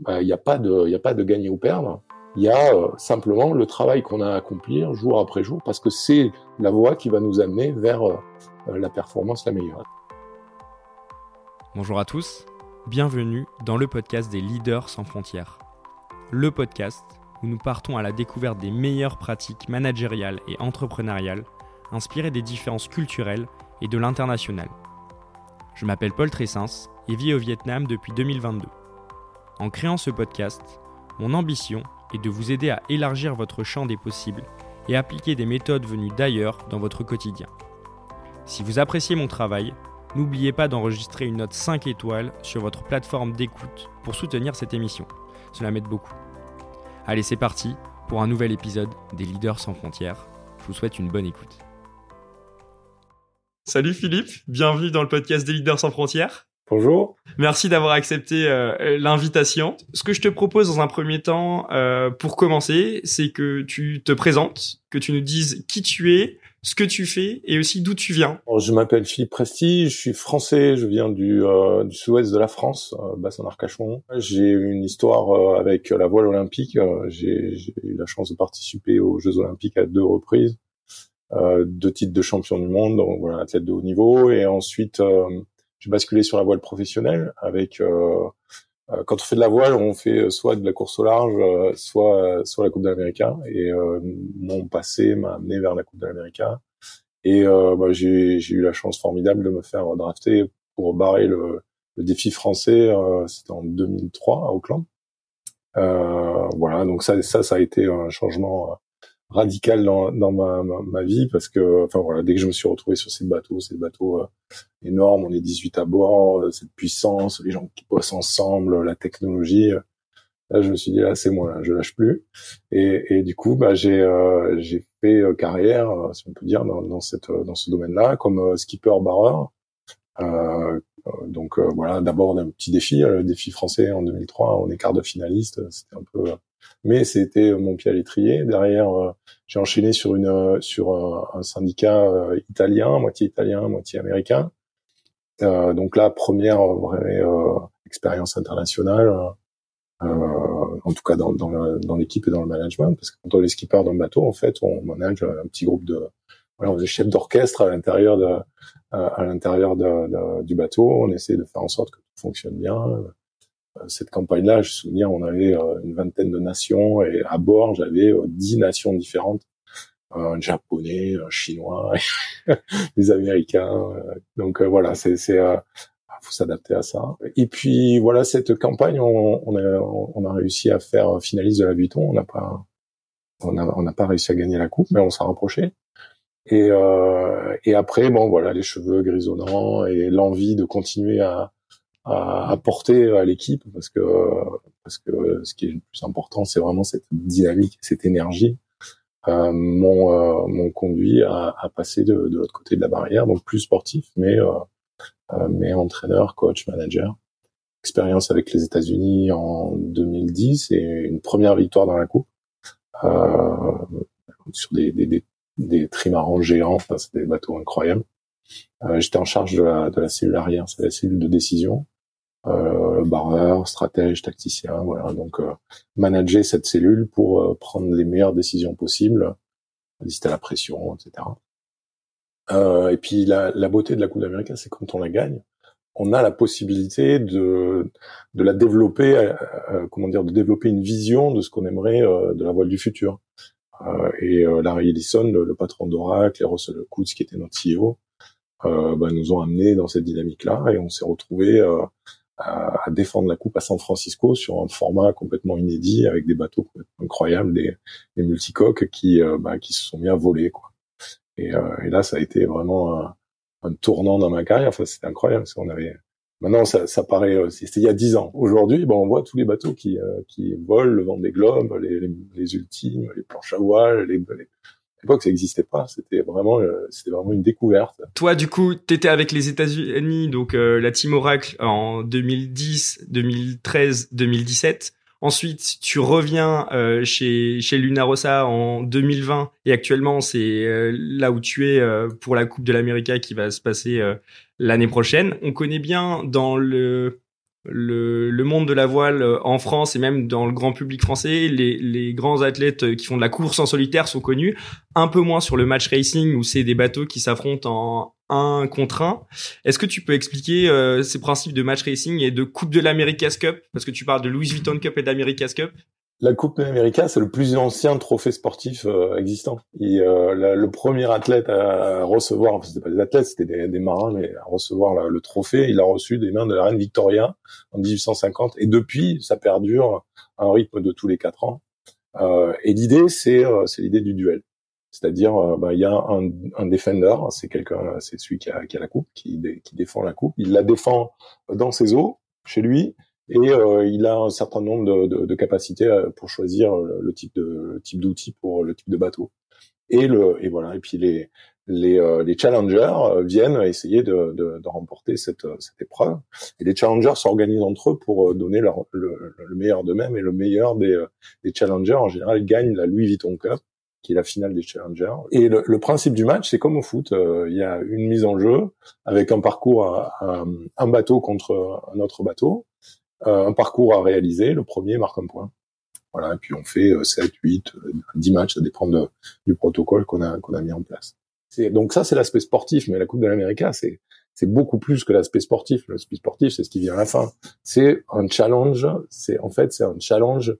bah, il n'y a pas de, a pas de gagner ou perdre. Il y a euh, simplement le travail qu'on a à accomplir jour après jour, parce que c'est la voie qui va nous amener vers euh, la performance la meilleure. Bonjour à tous, bienvenue dans le podcast des leaders sans frontières. Le podcast où nous partons à la découverte des meilleures pratiques managériales et entrepreneuriales, inspirées des différences culturelles et de l'international. Je m'appelle Paul Tressens et vis au Vietnam depuis 2022. En créant ce podcast, mon ambition est de vous aider à élargir votre champ des possibles et appliquer des méthodes venues d'ailleurs dans votre quotidien. Si vous appréciez mon travail, n'oubliez pas d'enregistrer une note 5 étoiles sur votre plateforme d'écoute pour soutenir cette émission. Cela m'aide beaucoup. Allez, c'est parti pour un nouvel épisode des Leaders sans frontières. Je vous souhaite une bonne écoute. Salut Philippe, bienvenue dans le podcast des Leaders sans frontières. Bonjour. Merci d'avoir accepté euh, l'invitation. Ce que je te propose dans un premier temps, euh, pour commencer, c'est que tu te présentes, que tu nous dises qui tu es, ce que tu fais et aussi d'où tu viens. je m'appelle Philippe Presti, je suis français, je viens du, euh, du sud-ouest de la France, euh, Bassin-Arcachon. J'ai une histoire avec la voile olympique. J'ai eu la chance de participer aux Jeux olympiques à deux reprises. deux titres de champion du monde, donc voilà, athlète de haut niveau. Et ensuite, j'ai basculé sur la voile professionnelle avec euh, euh, quand on fait de la voile, on fait euh, soit de la course au large, soit soit la Coupe d'Amérique. Et mon passé m'a amené vers la Coupe d'Amérique. Et bah, j'ai eu la chance formidable de me faire drafter pour barrer le, le défi français. C'était en 2003 à Auckland. voilà, donc ça, ça, ça a été un changement radical dans, dans ma, ma, vie parce que enfin voilà dès que je me suis retrouvé sur ces bateaux ces bateaux euh, énormes on est 18 à bord euh, cette puissance les gens qui bossent ensemble la technologie euh, là je me suis dit là c'est moi là, je lâche plus. Et, et du coup bah j'ai j'ai fait carrière si on peut dire dans, dans cette dans ce domaine là comme skipper barreur donc voilà d'abord un petit défi le défi français en 2003 on est quart de finaliste c'était un peu mais c'était mon pied à l'étrier. Derrière, euh, j'ai enchaîné sur une euh, sur un, syndicat euh, italien, moitié italien, moitié américain. donc là, première vraie expérience internationale. en tout cas dans, dans l'équipe et dans le management, parce que quand on est skipper dans le bateau, en fait, on manage un petit groupe de, voilà, on est chef d'orchestre à l'intérieur de, à l'intérieur de, du bateau. On essaie de faire en sorte que tout fonctionne bien, euh, cette campagne-là, je me souviens, on avait euh, une vingtaine de nations et à bord, j'avais euh, dix nations différentes un japonais, un chinois, des américains. Donc voilà, c'est c'est faut s'adapter à ça. Et puis voilà, cette campagne, on, on, a on a réussi à faire finaliste de la Vuitton. On n'a pas on n'a pas réussi à gagner la coupe, mais on s'est rapproché. Et euh, et après, bon voilà, les cheveux grisonnants et l'envie de continuer à à apporter à l'équipe parce que parce que ce qui est le plus important c'est vraiment cette dynamique cette énergie euh, m'ont euh, conduit à, à, passer de, de l'autre côté de la barrière donc plus sportif mais euh, euh mais entraîneur coach manager. Expérience avec les États-Unis en 2010 et une première victoire dans la coupe euh, sur des des, des, des trimarans géants enfin c'est des bateaux incroyables euh, j'étais en charge de la, de la cellule arrière, c'est la cellule de décision. Euh, barreur, stratège, tacticien, voilà. Donc euh, manager cette cellule pour euh, prendre les meilleures décisions possibles, résister à la pression, etc. Euh, et puis la, la, beauté de la Coupe d'Amérique, c'est quand on la gagne, on a la possibilité de de la développer, euh, comment dire, de développer une vision de ce qu'on aimerait de la voile du futur. Et Larry Ellison, le, le patron d'Oracle, et Russell Coutts, qui était notre CEO, euh, bah, nous ont amenés dans cette dynamique-là et on s'est retrouvé euh, à, à, défendre la coupe à San Francisco sur un format complètement inédit avec des bateaux incroyables, des, des multicoques qui euh, bah, qui se sont mis à voler quoi. Et, euh, et, là, ça a été vraiment un, un tournant dans ma carrière. Enfin, c'était incroyable parce qu'on avait Maintenant, ça, ça paraît, c'était il y a dix ans. Aujourd'hui, bon, on voit tous les bateaux qui, qui volent, le vent des globes, les, les, les ultimes, les planches à voile, les, les, l'époque, ça n'existait pas. C'était vraiment, euh, c'était vraiment une découverte. Toi, du coup, t'étais avec les États-Unis, donc euh, la Team Oracle en 2010, 2013, 2017. Ensuite, tu reviens euh, chez chez Luna Rossa en 2020 et actuellement c'est là où tu es pour la Coupe de l'Amérique qui va se passer l'année prochaine. On connaît bien dans le le, monde de la voile euh, en France et même dans le grand public français, les, les, grands athlètes euh, qui font de la course en solitaire sont connus, un peu moins sur le match racing où c'est des bateaux qui s'affrontent en un contre un. Est-ce que tu peux expliquer euh, ces principes de match racing et de Coupe de l'America's Cup? Parce que tu parles de Louis Vuitton Cup et d'America's Cup la Coupe América, c'est le plus ancien trophée sportif euh, existant. Et euh, le premier athlète à recevoir, enfin, c'était pas des athlètes, c'était des, marins, mais à recevoir le trophée, il l'a reçu des mains de la reine Victoria en 1850. Et depuis, ça perdure à un rythme de tous les quatre ans. Euh, et l'idée, c'est euh, l'idée du duel. C'est-à-dire, euh, bah, il y a un, un defender, c'est quelqu'un, c'est celui qui a, qui a la coupe, qui, qui défend la coupe. Il la défend dans ses eaux, chez lui, et euh, il a un certain nombre de, de, de capacités euh, pour choisir le, type de le type d'outil pour le type de bateau. Et le et voilà et puis les les, euh, les challengers viennent essayer de, de, remporter cette, cette épreuve. Et les challengers s'organisent entre eux pour donner leur, le, le meilleur d'eux-mêmes et le meilleur des, des challengers en général gagne la Louis Vuitton Cup qui est la finale des challengers. Et le, le principe du match, c'est comme au foot, il y a une mise en jeu avec un parcours à, un bateau contre un autre bateau. Euh, un parcours à réaliser. Le premier marque un point. Voilà, et puis on fait 7, 8, 10 matchs, ça dépend de, du protocole qu'on a, qu'on a mis en place. Donc ça, c'est l'aspect sportif, mais la Coupe de l'Amérique, c'est c'est beaucoup plus que l'aspect sportif. L'aspect sportif, c'est ce qui vient à la fin. C'est un challenge. C'est en fait, c'est un challenge,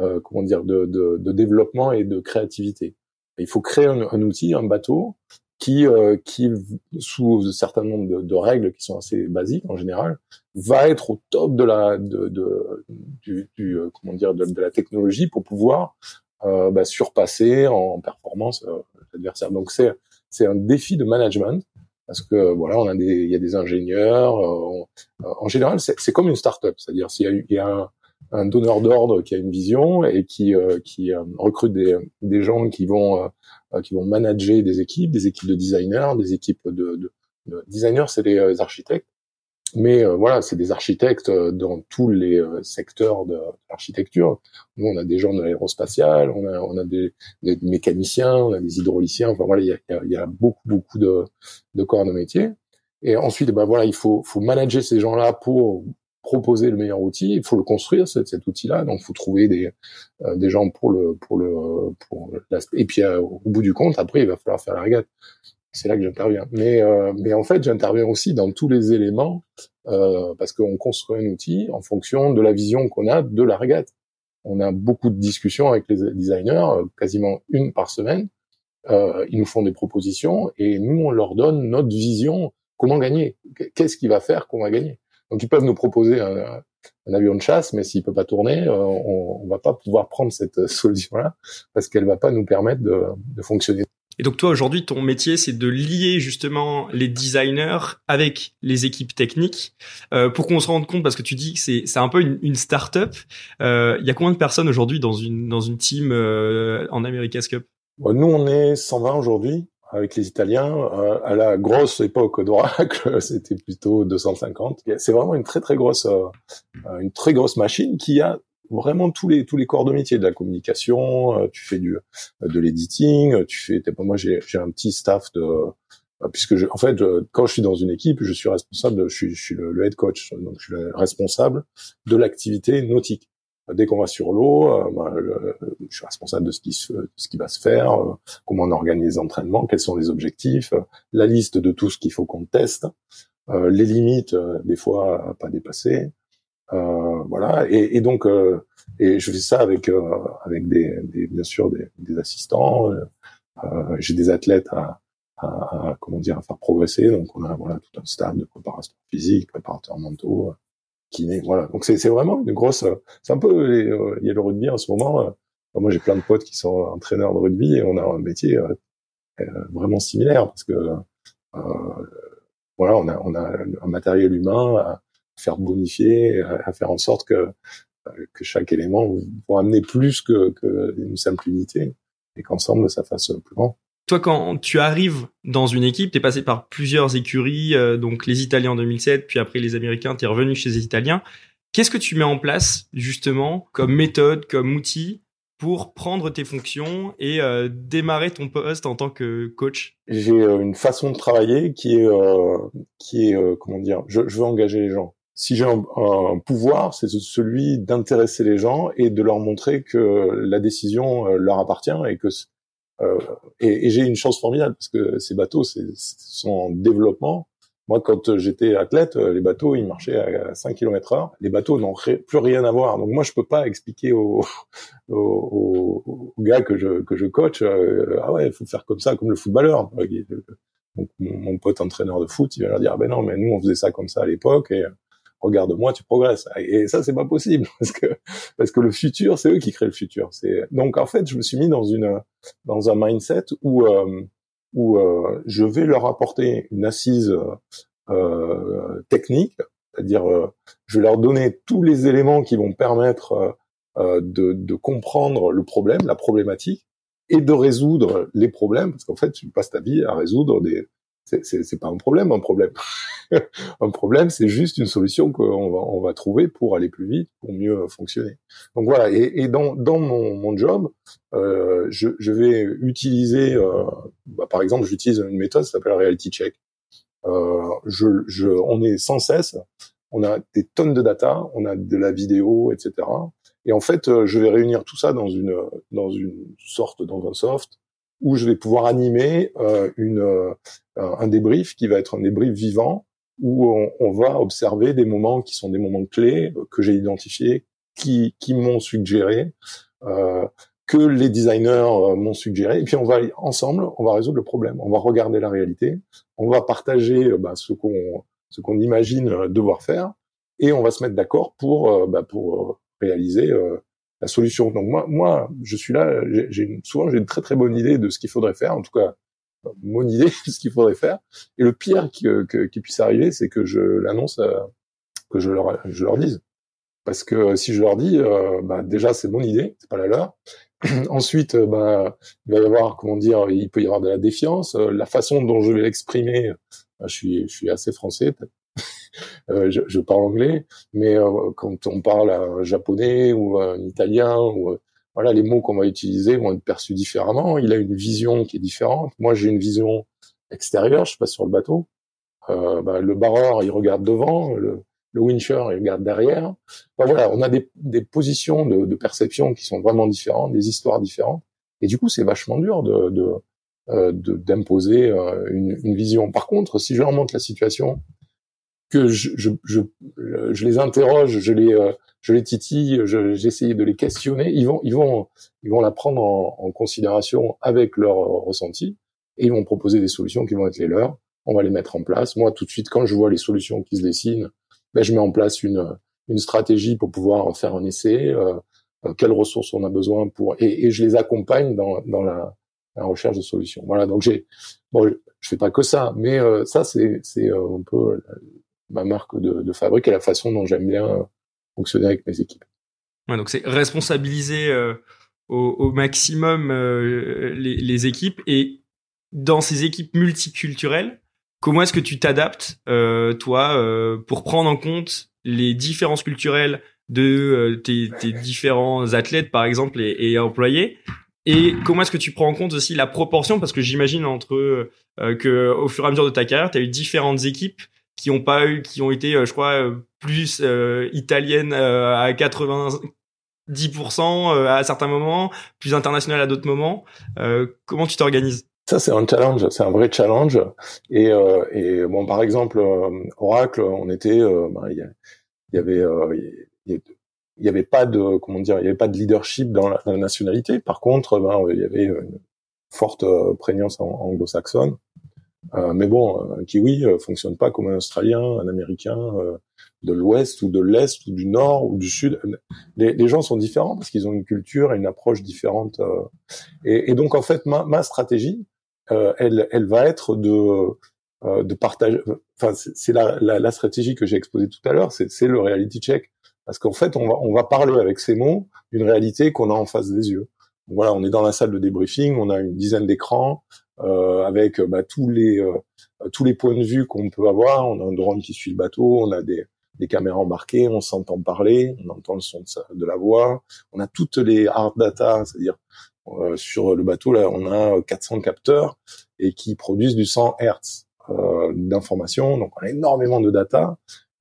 euh, comment dire, de, de, de, développement et de créativité. Il faut créer un, un outil, un bateau, qui, euh, qui sous un certain nombre de, de, règles qui sont assez basiques en général, va être au top de la de, de du, du, euh, comment dire de, la technologie pour pouvoir euh, bah, surpasser en performance euh, l'adversaire. Donc c'est c'est un défi de management parce que voilà on a des il y a des ingénieurs en général c'est comme une start-up c'est-à-dire s'il y y a un, un donneur d'ordre qui a une vision et qui qui recrute des des gens qui vont euh, qui vont manager des équipes, des équipes de designers, des équipes de, de, de designers, c'est euh, architectes. Mais euh, voilà, c'est des architectes dans tous les secteurs de l'architecture. Nous, on a des gens de l'aérospatial, on a, on a des, des, mécaniciens, on a des hydrauliciens. Enfin voilà, il y a, y a beaucoup, beaucoup de, de corps de métier. Et ensuite, ben voilà, il faut, faut manager ces gens-là pour proposer le meilleur outil, il faut le construire cet, cet outil-là. Donc, il faut trouver des euh, des gens pour le pour le pour l'aspect. Et puis, euh, au bout du compte, après, il va falloir faire la régate. C'est là que j'interviens. Mais euh, mais en fait, j'interviens aussi dans tous les éléments parce qu'on construit un outil en fonction de la vision qu'on a de la régate. On a beaucoup de discussions avec les designers, quasiment une par semaine. ils nous font des propositions et nous, on leur donne notre vision. Comment gagner? Qu'est-ce qui va faire qu'on va gagner? Donc ils peuvent nous proposer un, avion de chasse, mais s'il peut pas tourner, euh, on, on va pas pouvoir prendre cette solution-là parce qu'elle va pas nous permettre de, de fonctionner. Et donc toi aujourd'hui ton métier c'est de lier justement les designers avec les équipes techniques euh, pour qu'on se rende compte parce que tu dis que c'est c'est un peu une, une start-up. Euh, il y a combien de personnes aujourd'hui dans une dans une team euh, en America's Cup? Nous on est 120 aujourd'hui avec les Italiens. Euh, à la grosse époque d'Oracle, c'était plutôt 250. C'est vraiment une très très grosse, euh, une très grosse machine qui a vraiment tous les tous les corps de métier de la communication. Euh, tu fais du de l'editing, tu fais. Moi, j'ai un petit staff de puisque je, en fait, quand je suis dans une équipe, je suis responsable, je suis, je suis le, head coach, donc je suis responsable de l'activité nautique dès qu'on va sur l'eau, euh, bah, je suis responsable de ce qui se, ce qui va se faire, euh, comment on organise les entraînements, quels sont les objectifs, euh, la liste de tout ce qu'il faut qu'on teste, les limites des fois à pas dépasser, voilà. Et, et donc, et je fais ça avec avec des, des, bien sûr des, des assistants. J'ai des athlètes à, à, à, comment dire à faire progresser. Donc on a voilà tout un stade de préparation physique, préparateurs mentaux, voilà. Donc c'est vraiment une grosse. C'est un peu euh, il y a le rugby en ce moment. Euh, moi j'ai plein de potes qui sont entraîneurs de rugby et on a un métier euh, vraiment similaire parce que voilà on a on a un matériel humain faire bonifier, à faire en sorte que que chaque élément va amener plus que, que une simple unité et qu'ensemble ça fasse plus grand toi, quand tu arrives dans une équipe, tu es passé par plusieurs écuries, euh, donc les Italiens en 2007, puis après les Américains, tu es revenu chez les Italiens. Qu'est-ce que tu mets en place justement comme méthode, comme outil pour prendre tes fonctions et euh, démarrer ton poste en tant que coach? J'ai euh, une façon de travailler qui est, qui est comment dire, je, je, veux engager les gens. Si j'ai un, un, pouvoir, c'est celui d'intéresser les gens et de leur montrer que la décision leur appartient et que euh, et, et j'ai une chance formidable parce que ces bateaux sont en développement. Moi, quand j'étais athlète, les bateaux, ils marchaient à 5 km heure. Les bateaux n'ont plus rien à voir. Donc moi, je peux pas expliquer aux, aux, aux gars que je, que je coach, euh, ah ouais, il faut faire comme ça, comme le footballeur. Mon, pote entraîneur de foot, il va leur dire, ah ben non, mais nous, on faisait ça comme ça à l'époque. Et regarde-moi, tu progresses. Et ça, c'est pas possible parce que parce que le futur, c'est eux qui créent le futur. Donc en fait, je me suis mis dans une dans un mindset où euh, où euh, je vais leur apporter une assise euh, technique, c'est-à-dire euh, je vais leur donner tous les éléments qui vont permettre euh, de, de comprendre le problème, la problématique, et de résoudre les problèmes, parce qu'en fait, tu passes ta vie à résoudre des c'est pas un problème, un problème. un problème, c'est juste une solution qu'on va, on va trouver pour aller plus vite, pour mieux fonctionner. Donc voilà. Et, et dans, dans mon, mon job, euh, je, je, vais utiliser, euh, bah, par exemple, j'utilise une méthode qui s'appelle Reality Check. Euh, je, je, on est sans cesse, on a des tonnes de data, on a de la vidéo, etc. Et en fait, euh, je vais réunir tout ça dans une dans une sorte dans un soft où je vais pouvoir animer euh, une, euh, un débrief qui va être un débrief vivant où on, va observer des moments qui sont des moments clés euh, que j'ai identifiés, qui, qui m'ont suggéré, euh, que les designers m'ont suggéré, et puis on va ensemble, on va résoudre le problème, on va regarder la réalité, on va partager bah, ce qu'on ce qu'on imagine devoir faire, et on va se mettre d'accord pour bah, pour réaliser la solution. Donc moi, moi, je suis là. J'ai souvent j'ai une très très bonne idée de ce qu'il faudrait faire. En tout cas, mon idée de ce qu'il faudrait faire. Et le pire qui, euh, qui puisse arriver, c'est que je l'annonce, euh, que je leur je leur dise. Parce que si je leur dis, euh, bah, déjà c'est mon idée, c'est pas la leur. Ensuite, bah, il va y avoir, comment dire, il peut y avoir de la défiance. la façon dont je vais l'exprimer, je suis, je suis assez français, je, je, parle anglais, mais euh, quand on parle un japonais ou un italien, ou euh, voilà, les mots qu'on va utiliser vont être perçus différemment. Il a une vision qui est différente. Moi, j'ai une vision extérieure. Je passe sur le bateau. Bah, le barreur, il regarde devant. Le, le wincher, il regarde derrière. voilà, on a des, des positions de, de, perception qui sont vraiment différentes, des histoires différentes. Et du coup, c'est vachement dur de, de d'imposer une, une, vision. Par contre, si je leur montre la situation que je, je, je, je, les interroge, je les, euh, je les titille, j'essaye de les questionner, ils vont, ils vont, ils vont la prendre en, en, considération avec leur ressenti et ils vont proposer des solutions qui vont être les leurs. On va les mettre en place. Moi, tout de suite, quand je vois les solutions qui se dessinent, ben, je mets en place une, une stratégie pour pouvoir faire un essai. Euh, euh quelles ressources on a besoin pour et, et je les accompagne dans, dans la, la, recherche de solutions. Voilà. Donc j'ai bon, je fais pas que ça, mais euh, ça c'est c'est un peu ma marque de, fabrique et la façon dont j'aime bien euh, fonctionner avec mes équipes. Donc c'est responsabiliser euh, au, maximum euh, les, équipes et dans ces équipes multiculturelles, comment est-ce que tu t'adaptes toi pour prendre en compte les différences culturelles de tes, tes, différents athlètes par exemple et, et, employés? Et comment est-ce que tu prends en compte aussi la proportion? Parce que j'imagine entre que au fur et à mesure de ta carrière tu as eu différentes équipes qui ont pas eu, qui ont été, euh, je crois, euh, plus euh, italiennes à 90% à certains moments, plus internationales à d'autres moments. comment tu t'organises? Ça, c'est un challenge, c'est un vrai challenge. Et, et bon, par exemple, Oracle, on était, ben, il y, avait, il y avait pas de, comment dire, il y avait pas de leadership dans la, nationalité. Par contre, ben, il y avait une forte prégnance anglo-saxonne. Euh, mais bon, un kiwi euh, fonctionne pas comme un Australien, un Américain euh, de l'Ouest ou de l'Est ou du Nord ou du Sud. Les, les gens sont différents parce qu'ils ont une culture et une approche différente. Et, et, donc en fait, ma, ma stratégie, elle, elle va être de de partager. Enfin, c'est la, la, la, stratégie que j'ai exposée tout à l'heure. C'est le reality check parce qu'en fait, on va on va parler avec ces mots d'une réalité qu'on a en face des yeux. Voilà, on est dans la salle de débriefing, on a une dizaine d'écrans, euh, avec bah, tous les euh, tous les points de vue qu'on peut avoir. On a un drone qui suit le bateau, on a des, des caméras embarquées, on s'entend parler, on entend le son de, de, la voix, on a toutes les hard data, c'est-à-dire euh, sur le bateau là, on a 400 capteurs et qui produisent du 100 Hertz euh, d'informations, donc on a énormément de data.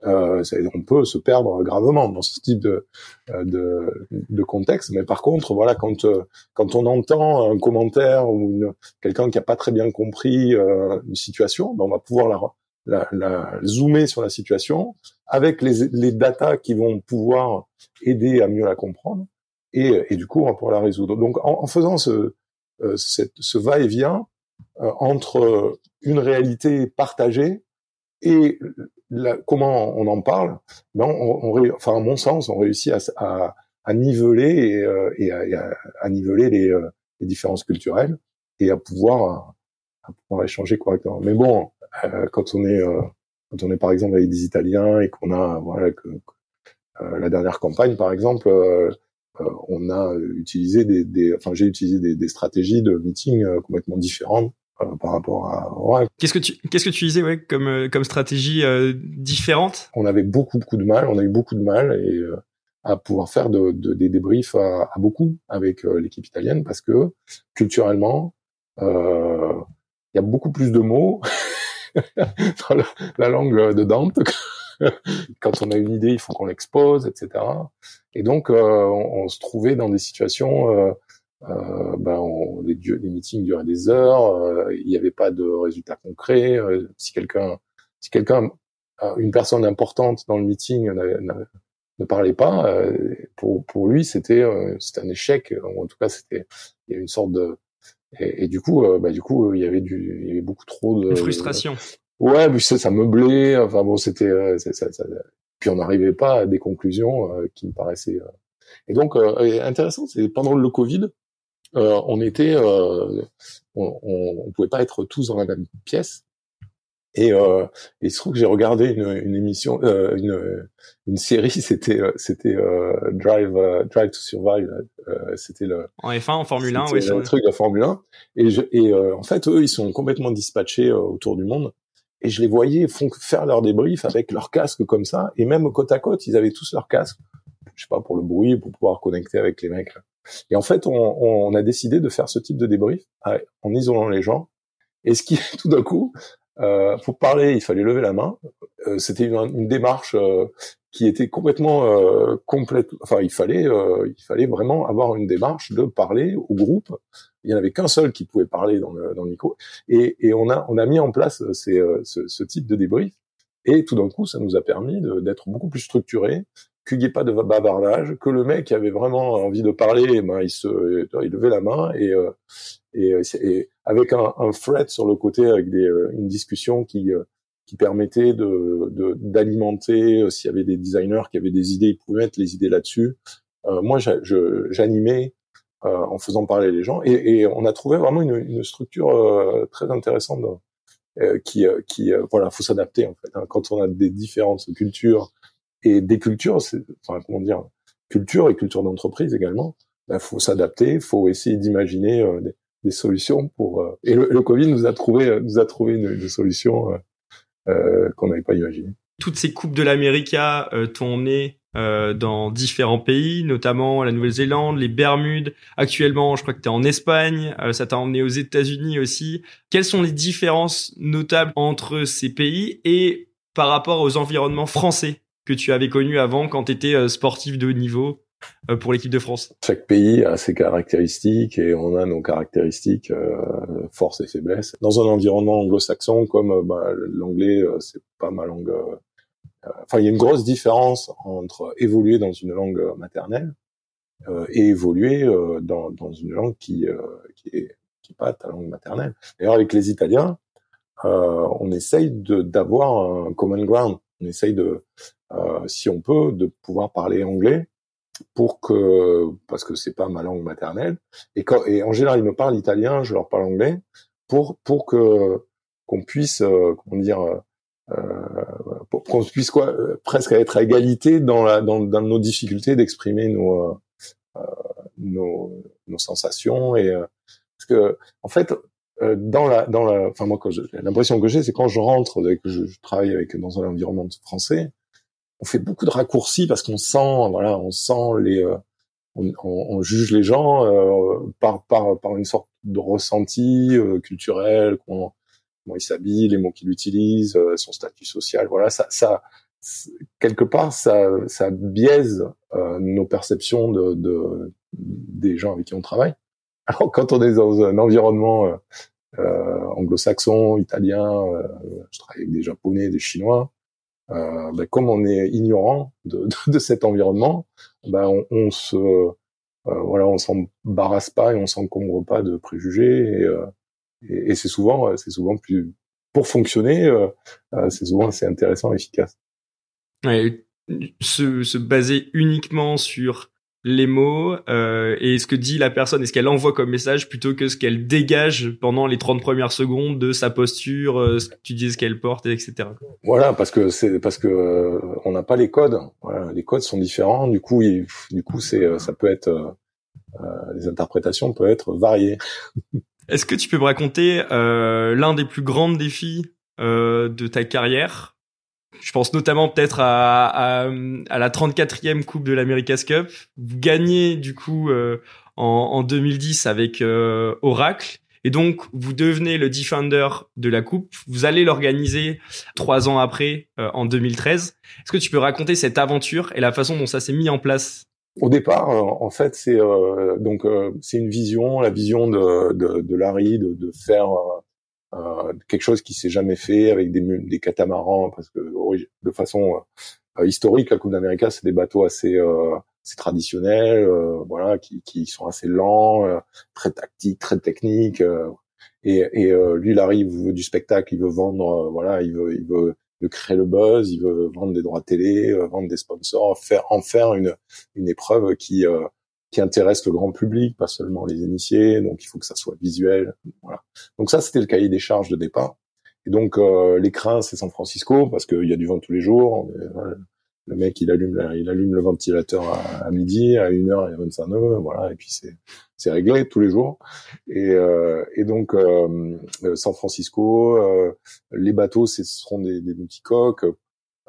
Euh, on peut se perdre gravement dans ce type de, de, de contexte. Mais par contre, voilà, quand quand on entend un commentaire ou quelqu'un qui a pas très bien compris une situation, ben on va pouvoir la la, la, zoomer sur la situation avec les, les datas qui vont pouvoir aider à mieux la comprendre et, du coup on pourra la résoudre. Donc en, faisant ce, euh, ce va-et-vient euh, entre une réalité partagée et comment on en parle, ben on, on, enfin à mon sens, on réussit à, à, à niveler et, euh, et, à, à, niveler les, les différences culturelles et à pouvoir, à pouvoir échanger correctement. Mais bon, euh, quand on est euh, quand on est par exemple avec des Italiens et qu'on a voilà que, euh, la dernière campagne par exemple on a utilisé des, des enfin j'ai utilisé des, des, stratégies de meeting complètement différentes par rapport à ouais. Qu'est-ce que tu qu'est-ce que tu utilisais ouais comme comme stratégie euh, différente? On avait beaucoup beaucoup de mal, on a eu beaucoup de mal et à pouvoir faire de, de des débriefs à, à beaucoup avec l'équipe italienne parce que culturellement euh, il y a beaucoup plus de mots dans la, langue de Dante. Quand on a une idée, il faut qu'on l'expose, etc. Et donc, euh, on, on, se trouvait dans des situations, euh, euh, ben, on, les, les, meetings duraient des heures, euh, il n'y avait pas de résultats concrets. Euh, si quelqu'un, si quelqu'un, une personne importante dans le meeting ne parlait pas, pour, pour lui, c'était c'était un échec. En tout cas, c'était il y a une sorte de et, et, du coup, euh, bah, du coup, il y avait du, il y avait beaucoup trop de frustration. ouais, mais ça, ça meublait. Enfin bon, c'était, euh, ça, ça, puis on n'arrivait pas à des conclusions euh, qui me paraissaient. Et donc, intéressant, c'est pendant le Covid, on était, on, on, on, pouvait pas être tous dans la même pièce. Et, euh, il se trouve que j'ai regardé une, une émission, euh, une, une série, c'était euh, c'était euh, Drive euh, Drive to Survive. Euh, c'était le en F1 en Formule 1, oui, c'est un truc de Formule 1. Et, je, et en fait, eux, ils sont complètement dispatchés autour du monde. Et je les voyais font, faire leur débrief avec leur casque comme ça. Et même côte à côte, ils avaient tous leur casque. Je sais pas pour le bruit, pour pouvoir connecter avec les mecs. Et en fait, on, on a décidé de faire ce type de débrief en isolant les gens. Et ce qui, tout d'un coup, euh, pour parler, il fallait lever la main. Euh, C'était une, une, démarche euh, qui était complètement euh, complète. Enfin, il fallait, euh, il fallait vraiment avoir une démarche de parler au groupe. Il y en avait qu'un seul qui pouvait parler dans le, dans le micro. Et, et, on a, on a mis en place ces, ce, ce, type de débrief. Et tout d'un coup, ça nous a permis d'être beaucoup plus structuré, qu'il n'y ait pas de bavardage, que le mec qui avait vraiment envie de parler, ben, il se, il levait la main et, et, et avec un, un, thread sur le côté avec des, une discussion qui qui permettait de d'alimenter euh, s'il y avait des designers qui avaient des idées, ils pouvaient mettre les idées là-dessus. Euh, moi, j'animais euh, en faisant parler les gens et, et, on a trouvé vraiment une, une structure euh, très intéressante euh, qui qui voilà, faut s'adapter en fait. Hein. Quand on a des différentes cultures et des cultures, c'est enfin comment dire, culture et culture d'entreprise également. Il bah, faut s'adapter, faut essayer d'imaginer des, des, solutions pour. et le, le, Covid nous a trouvé nous a trouvé une, une solution euh, qu'on n'avait pas imaginé. Toutes ces coupes de l'América euh, t'ont né euh, dans différents pays, notamment la Nouvelle-Zélande, les Bermudes. Actuellement, je crois que tu es en Espagne, ça t'a emmené aux États-Unis aussi. Quelles sont les différences notables entre ces pays et par rapport aux environnements français? Que tu avais connus avant quand tu étais sportif de haut niveau euh, pour l'équipe de France? Chaque pays a ses caractéristiques et on a nos caractéristiques, euh, forces et faiblesses. Dans un environnement anglo-saxon comme euh, bah, l'anglais, euh, c'est pas ma langue. Enfin, il y a une grosse différence entre évoluer dans une langue maternelle et évoluer dans, une langue qui qui pas ta langue maternelle. D'ailleurs, avec les Italiens, on essaye d'avoir un common ground. On essaye de, si on peut, de pouvoir parler anglais pour que parce que c'est pas ma langue maternelle. Et quand et en général ils me parlent italien, je leur parle anglais pour pour que qu'on puisse euh, comment dire euh, euh qu'on puisse quoi euh, presque être à égalité dans la dans, dans nos difficultés d'exprimer nos, euh, nos nos sensations et parce que en fait dans la dans la enfin moi l'impression que j'ai c'est quand je rentre que je, je travaille avec dans un environnement français on fait beaucoup de raccourcis parce qu'on sent, voilà, on sent les, euh, on, on, juge les gens euh, par, par, par une sorte de ressenti euh, culturel, comment, comment il s'habille, les mots qu'il utilise, son statut social, voilà, ça, ça, quelque part, ça, ça biaise nos perceptions de, de, des gens avec qui on travaille. Alors quand on est dans un environnement anglo-saxon, italien, je travaille avec des japonais, des chinois, euh, ben, comme on est ignorant de, de, de cet environnement, ben, on, on se euh, voilà, on s'embarrasse pas et on s'encombre pas de préjugés et, euh, et, c'est souvent c'est souvent plus pour fonctionner, c'est souvent assez intéressant et efficace. Ouais, se, se baser uniquement sur les mots euh, et ce que dit la personne et ce qu'elle envoie comme message plutôt que ce qu'elle dégage pendant les 30 premières secondes de sa posture, euh, ce que tu dis ce qu'elle porte, etc. Voilà, parce que c'est parce que euh, on n'a pas les codes. Voilà, les codes sont différents. Du coup, du coup, c'est euh, ça peut être euh, les interprétations peuvent être variées. Est-ce que tu peux me raconter l'un des plus grands défis de ta carrière je pense notamment peut-être à, à, à, la 34e Coupe de l'America's Cup. Vous gagnez du coup euh, en, en, 2010 avec euh, Oracle. Et donc, vous devenez le defender de la coupe. Vous allez l'organiser trois ans après, euh, en 2013. Est-ce que tu peux raconter cette aventure et la façon dont ça s'est mis en place? Au départ, en fait, c'est donc c'est une vision, la vision de, de, de Larry de, de faire euh, quelque chose qui s'est jamais fait avec des, des catamarans parce que de façon euh, historique la Coupe d'Amérique c'est des bateaux assez euh, c'est traditionnel voilà qui, qui sont assez lents très tactiques très techniques et, et lui il arrive il veut du spectacle il veut vendre voilà il veut il veut créer le buzz, il veut vendre des droits télé, vendre des sponsors, faire en faire une une épreuve qui qui intéresse le grand public, pas seulement les initiés. Donc il faut que ça soit visuel. Voilà. Donc ça c'était le cahier des charges de départ. Et donc euh, l'écrin c'est San Francisco parce qu'il y a du vent tous les jours. le mec il allume il allume le ventilateur à, midi, à une heure il y a 25 nœuds, voilà. Et puis c'est c'est réglé tous les jours. Et, euh, et donc euh, San Francisco, euh, les bateaux ce seront des, des multicoques.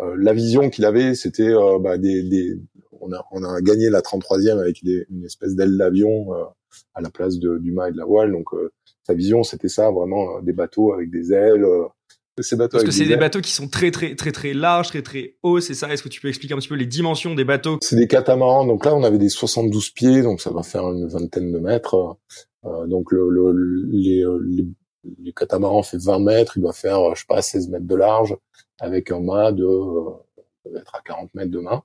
Euh, la vision qu'il avait, c'était bah, des, des, on a, on a gagné la 33e avec des, une espèce d'aile d'avion euh, à la place de, du mât et de la voile. Donc euh, sa vision, c'était ça, vraiment euh, des bateaux avec des ailes. ces bateaux Parce que c'est des, bateaux qui sont très très très très larges, très très hauts, c'est ça? Est-ce que tu peux expliquer un petit peu les dimensions des bateaux? C'est des catamarans. Donc là, on avait des 72 pieds, donc ça va faire une vingtaine de mètres. Euh, donc le, le, les, les, les, catamarans fait 20 mètres, il doit faire, je sais pas, 16 mètres de large, avec un mât de euh, être à 40 mètres de mât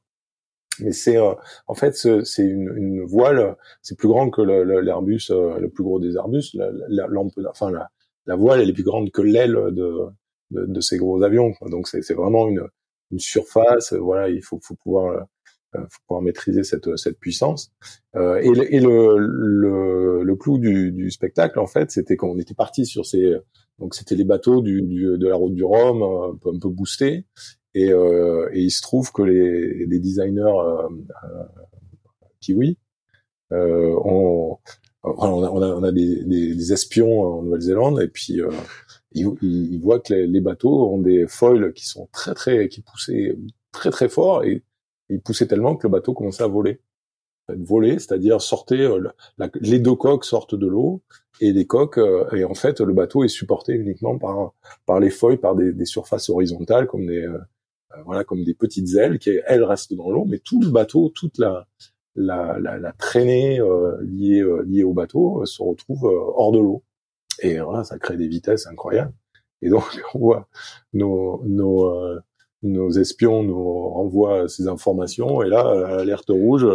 mais c'est euh, en fait c'est une, une, voile, c'est plus grand que l'Airbus, le, euh, le, plus gros des Airbus. La, la, enfin la, la, voile elle est plus grande que l'aile de, de, de, ces gros avions. Donc c'est vraiment une, une, surface. Voilà, il faut, faut pouvoir euh, faut pouvoir maîtriser cette, cette puissance. Euh, et, le, et le, le, le, clou du, du spectacle, en fait, c'était qu'on était parti sur ces... Donc, c'était les bateaux du, du, de la route du Rhum, un peu, un peu boostés. Et, euh, et, il se trouve que les, les designers euh, euh kiwi euh, on, on, a, on, a, des, des, espions en Nouvelle-Zélande et puis euh, ils, ils, voient que les, les, bateaux ont des foils qui sont très très qui poussaient très très fort et ils poussaient tellement que le bateau commençait à voler. Voler c'est-à-dire sortir les deux coques sortent de l'eau et les coques et en fait le bateau est supporté uniquement par par les foils par des, des surfaces horizontales comme des euh, voilà, comme des petites ailes qui elles restent dans l'eau, mais tout le bateau, toute la la, la, la traînée euh, liée euh, liée au bateau se retrouve hors de l'eau. Et voilà, ça crée des vitesses incroyables. Et donc on voit nos nos nos espions nous renvoient ces informations et là alerte rouge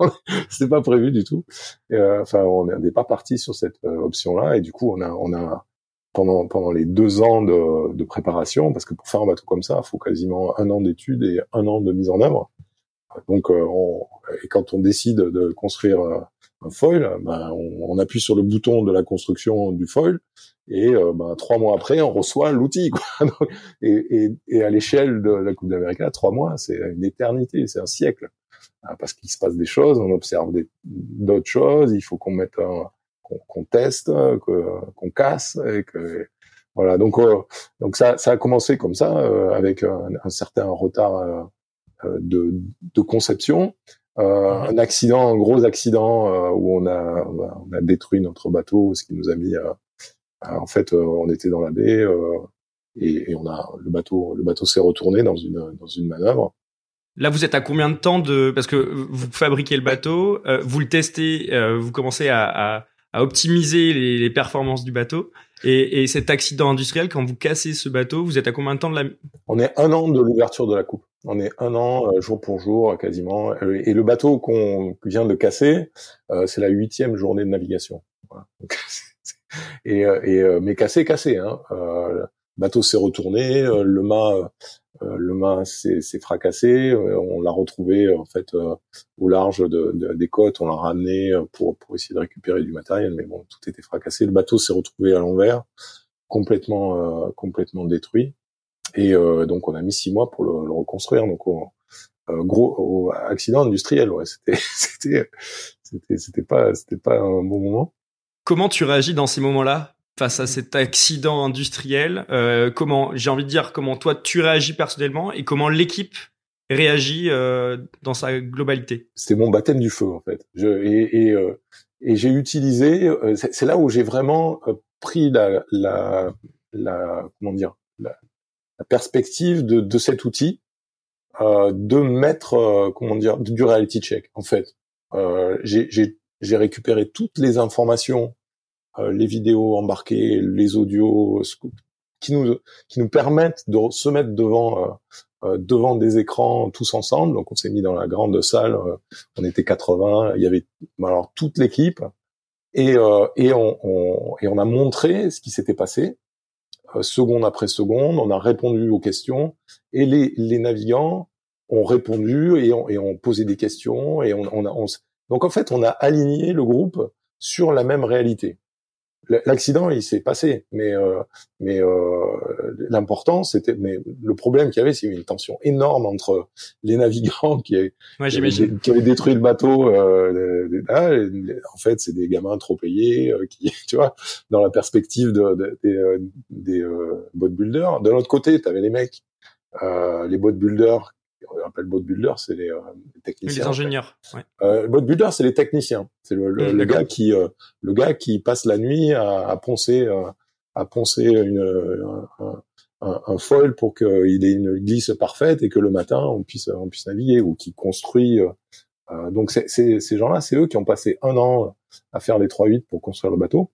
c'était pas prévu du tout enfin on n'est pas parti sur cette option là et du coup on a on a pendant pendant les deux ans de, de préparation, parce que pour faire un bateau comme ça, il faut quasiment un an d'études et un an de mise en œuvre. Donc, euh, on, et quand on décide de construire euh, un foil, ben, on, appuie sur le bouton de la construction du foil et euh, ben, trois mois après, on reçoit l'outil. et, et, et, à l'échelle de la Coupe d'Amérique, trois mois, c'est une éternité, c'est un siècle. Parce qu'il se passe des choses, on observe d'autres choses, il faut qu'on mette un, qu'on teste, qu'on casse, et que voilà. Donc euh, donc ça ça a commencé comme ça euh, avec un, certain retard euh, de, de conception. un accident, un gros accident où on a, on a détruit notre bateau, ce qui nous a mis, en fait, on était dans la baie et, et, on a le bateau, le bateau s'est retourné dans une dans une manœuvre. Là, vous êtes à combien de temps de parce que vous fabriquez le bateau, euh, vous le testez, euh, vous commencez à, à, à optimiser les, les, performances du bateau, et, et, cet accident industriel, quand vous cassez ce bateau, vous êtes à combien de temps de la On est un an de l'ouverture de la coupe. On est un an euh, jour pour jour quasiment, et le bateau qu'on vient de casser, c'est la huitième journée de navigation. Voilà. et, et mais cassé, cassé. Hein. Bateau s'est retourné, le mât euh, le mât s'est fracassé. Euh, on l'a retrouvé en fait euh, au large de, des côtes. On l'a ramené pour pour essayer de récupérer du matériel, mais bon, tout était fracassé. Le bateau s'est retrouvé à l'envers, complètement complètement détruit. Et donc on a mis six mois pour le, reconstruire. Donc gros accident industriel. Ouais, c'était c'était c'était pas c'était pas un bon moment. Comment tu réagis dans ces moments-là? Face à cet accident industriel euh, Comment, j'ai envie de dire, comment toi tu réagis personnellement et comment l'équipe réagit euh, dans sa globalité C'était mon baptême du feu en fait. Je, et, euh, et j'ai utilisé, euh, c'est là où j'ai vraiment euh, pris la, la, la, comment dire, la, la perspective de, de, cet outil, de mettre, comment dire, du reality check en fait. j'ai récupéré toutes les informations euh, les vidéos embarquées, les audios, qui nous qui nous permettent de se mettre devant euh, euh, devant des écrans tous ensemble. Donc on s'est mis dans la grande salle, on était 80, il y avait alors toute l'équipe et et on, on, et on a montré ce qui s'était passé seconde après seconde. On a répondu aux questions et les les navigants ont répondu et ont et ont posé des questions et on, on a on, donc en fait on a aligné le groupe sur la même réalité l'accident il s'est passé mais euh, mais euh, l'important c'était mais le problème qu'il y avait c'est une tension énorme entre les navigants qui, ouais, qui, avaient, détruit le bateau euh, ah, en fait c'est des gamins trop payés euh, qui tu vois dans la perspective de, de, des, euh, des boat builders de l'autre côté tu avais les mecs les boat builders on appelle bodybuilder, c'est les, euh, techniciens. Les ingénieurs. Ouais. Euh, c'est les techniciens. C'est le, le, mmh, gars qui, euh, le gars qui passe la nuit à, à poncer, euh, à poncer une, un, un, un foil pour qu'il ait une glisse parfaite et que le matin on puisse, on puisse naviguer ou qui construit. Euh, donc c'est, ces gens-là, c'est eux qui ont passé un an à faire les 3-8 pour construire le bateau.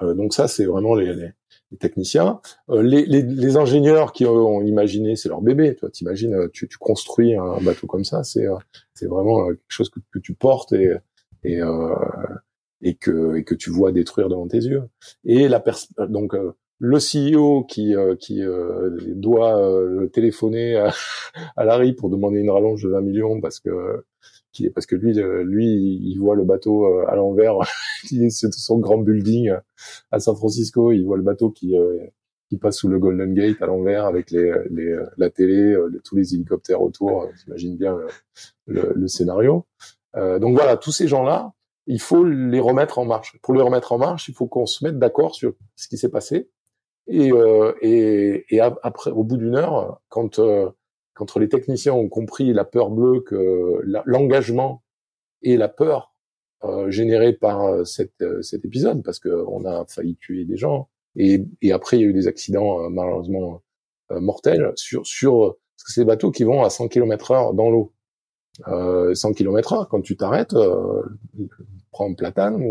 donc ça, c'est vraiment les, les, les techniciens, euh, les, les, les, ingénieurs qui ont imaginé, c'est leur bébé. Toi, t'imagines, euh, tu, tu construis un bateau comme ça, c'est euh, c'est vraiment quelque chose que, tu portes et et, et que et que tu vois détruire devant tes yeux. Et la donc le CEO qui qui doit téléphoner à, à Larry pour demander une rallonge de 20 millions parce que parce que lui, lui, il voit le bateau euh, à l'envers. il est sur son grand building à San Francisco. Il voit le bateau qui euh, qui passe sous le Golden Gate à l'envers avec les, les, la télé, euh, tous les hélicoptères autour. J'imagine bien le, le, scénario. Euh, donc voilà, tous ces gens-là, il faut les remettre en marche. Pour les remettre en marche, il faut qu'on se mette d'accord sur ce qui s'est passé. Et, euh, et, et après, au bout d'une heure, quand quand les techniciens ont compris la peur bleue que l'engagement et la peur euh, générée par euh, euh, cet épisode, parce qu'on a failli tuer des gens, et, après il y a eu des accidents euh, malheureusement mortels sur sur ces bateaux qui vont à 100 km heure dans l'eau. 100 km heure, quand tu t'arrêtes, prends un platane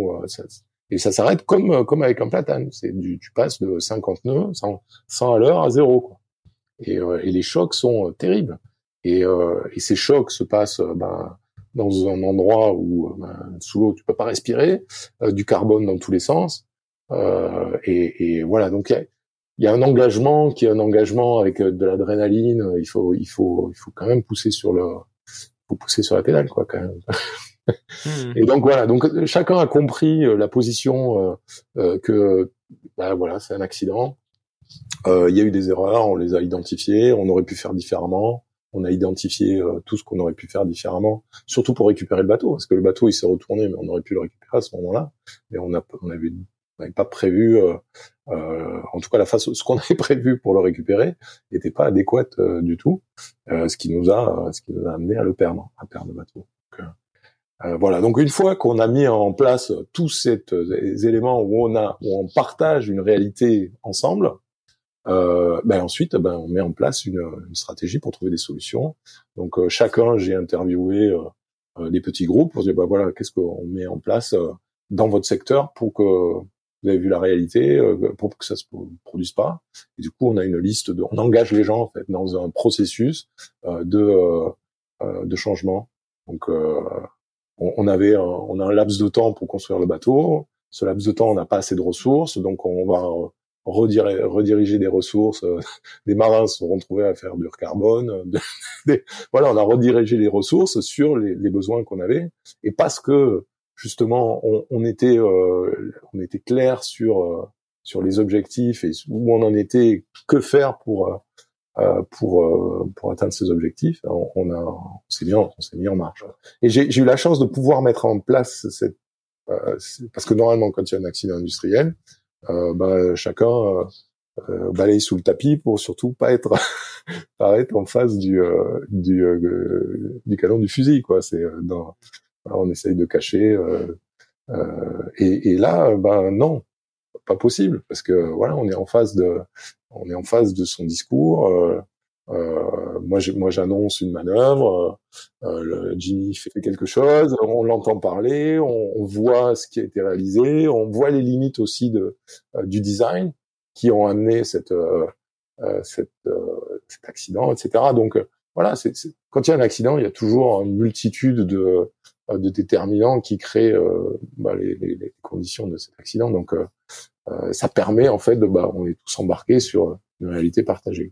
et ça s'arrête comme comme avec un platane. C'est du tu passes de 50 nœuds 100, 100 à l'heure à zéro. Quoi. Et, euh, et les chocs sont euh, terribles. Et, euh, et, ces chocs se passent ben, dans un endroit où ben, sous l'eau tu peux pas respirer, du carbone dans tous les sens. Et, et, voilà, donc il y, a un engagement qui est un engagement avec de l'adrénaline. Il faut, il faut, il faut quand même pousser sur le, faut pousser sur la pédale, quoi, quand même. Hmm. Et donc voilà, donc chacun a compris la position euh, que, ben, voilà, c'est un accident. Euh, il y a eu des erreurs, on les a identifiées, on aurait pu faire différemment. On a identifié euh, tout ce qu'on aurait pu faire différemment, surtout pour récupérer le bateau, parce que le bateau il s'est retourné, mais on aurait pu le récupérer à ce moment-là. Mais on a, on avait, n'avait pas prévu, euh, euh, en tout cas la façon, ce qu'on avait prévu pour le récupérer n'était pas adéquat du tout, ce qui nous a, ce qui nous a amené à le perdre, à perdre le bateau. Donc, voilà. Donc une fois qu'on a mis en place tous ces éléments où on a, où on partage une réalité ensemble, euh, ben ensuite, ben on met en place une, une stratégie pour trouver des solutions. Donc euh, chacun, j'ai interviewé euh, les petits groupes pour dire ben voilà, qu'est-ce qu'on met en place dans votre secteur pour que vous avez vu la réalité, pour que ça se produise pas. Et du coup, on a une liste de, on engage les gens en fait dans un processus de de changement. Donc on, on avait, on a un laps de temps pour construire le bateau. Ce laps de temps, on n'a pas assez de ressources, donc on va rediriger, des ressources. Euh, des marins se sont retrouvés à faire du carbone. voilà, on a redirigé les ressources sur les, les besoins qu'on avait. Et parce que justement, on, on était, euh, on était clair sur euh, sur les objectifs et où on en était, que faire pour pour pour atteindre ces objectifs. On, on a, on s'est mis, on s'est mis en marche. Et j'ai eu la chance de pouvoir mettre en place cette parce que normalement, quand il y a un accident industriel, euh, bah, chacun euh, euh, balaye sous le tapis pour surtout pas être pas être en face du du, du canon du fusil quoi. C'est dans on essaye de cacher et, et là ben non pas possible parce que voilà on est en face de on est en face de son discours euh, moi, moi, j'annonce une manœuvre. Euh, le Jimmy fait quelque chose. On l'entend parler. On, on, voit ce qui a été réalisé. On voit les limites aussi de euh, du design qui ont amené cette, euh, euh, cette cet accident, etc. Donc voilà, c'est, quand il y a un accident, il y a toujours une multitude de, de déterminants qui créent bah, les, les, les, conditions de cet accident. Donc ça permet en fait de, bah, on est tous embarqués sur une réalité partagée.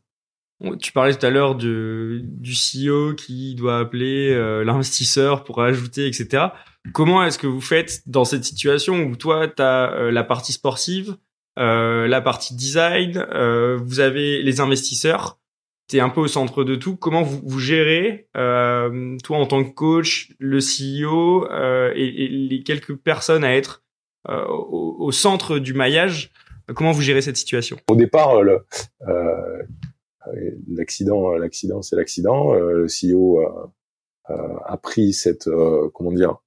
Tu parlais tout à l'heure du CEO qui doit appeler euh, l'investisseur pour ajouter, etc. Comment est-ce que vous faites dans cette situation où toi, tu as euh, la partie sportive, euh, la partie design, vous avez les investisseurs, tu es un peu au centre de tout. Comment vous, vous gérez, toi en tant que coach, le CEO et, et, les quelques personnes à être au, au, centre du maillage Comment vous gérez cette situation? Au départ, le, l'accident, l'accident, c'est l'accident. Euh, le CEO a, pris cette, euh, comment dire,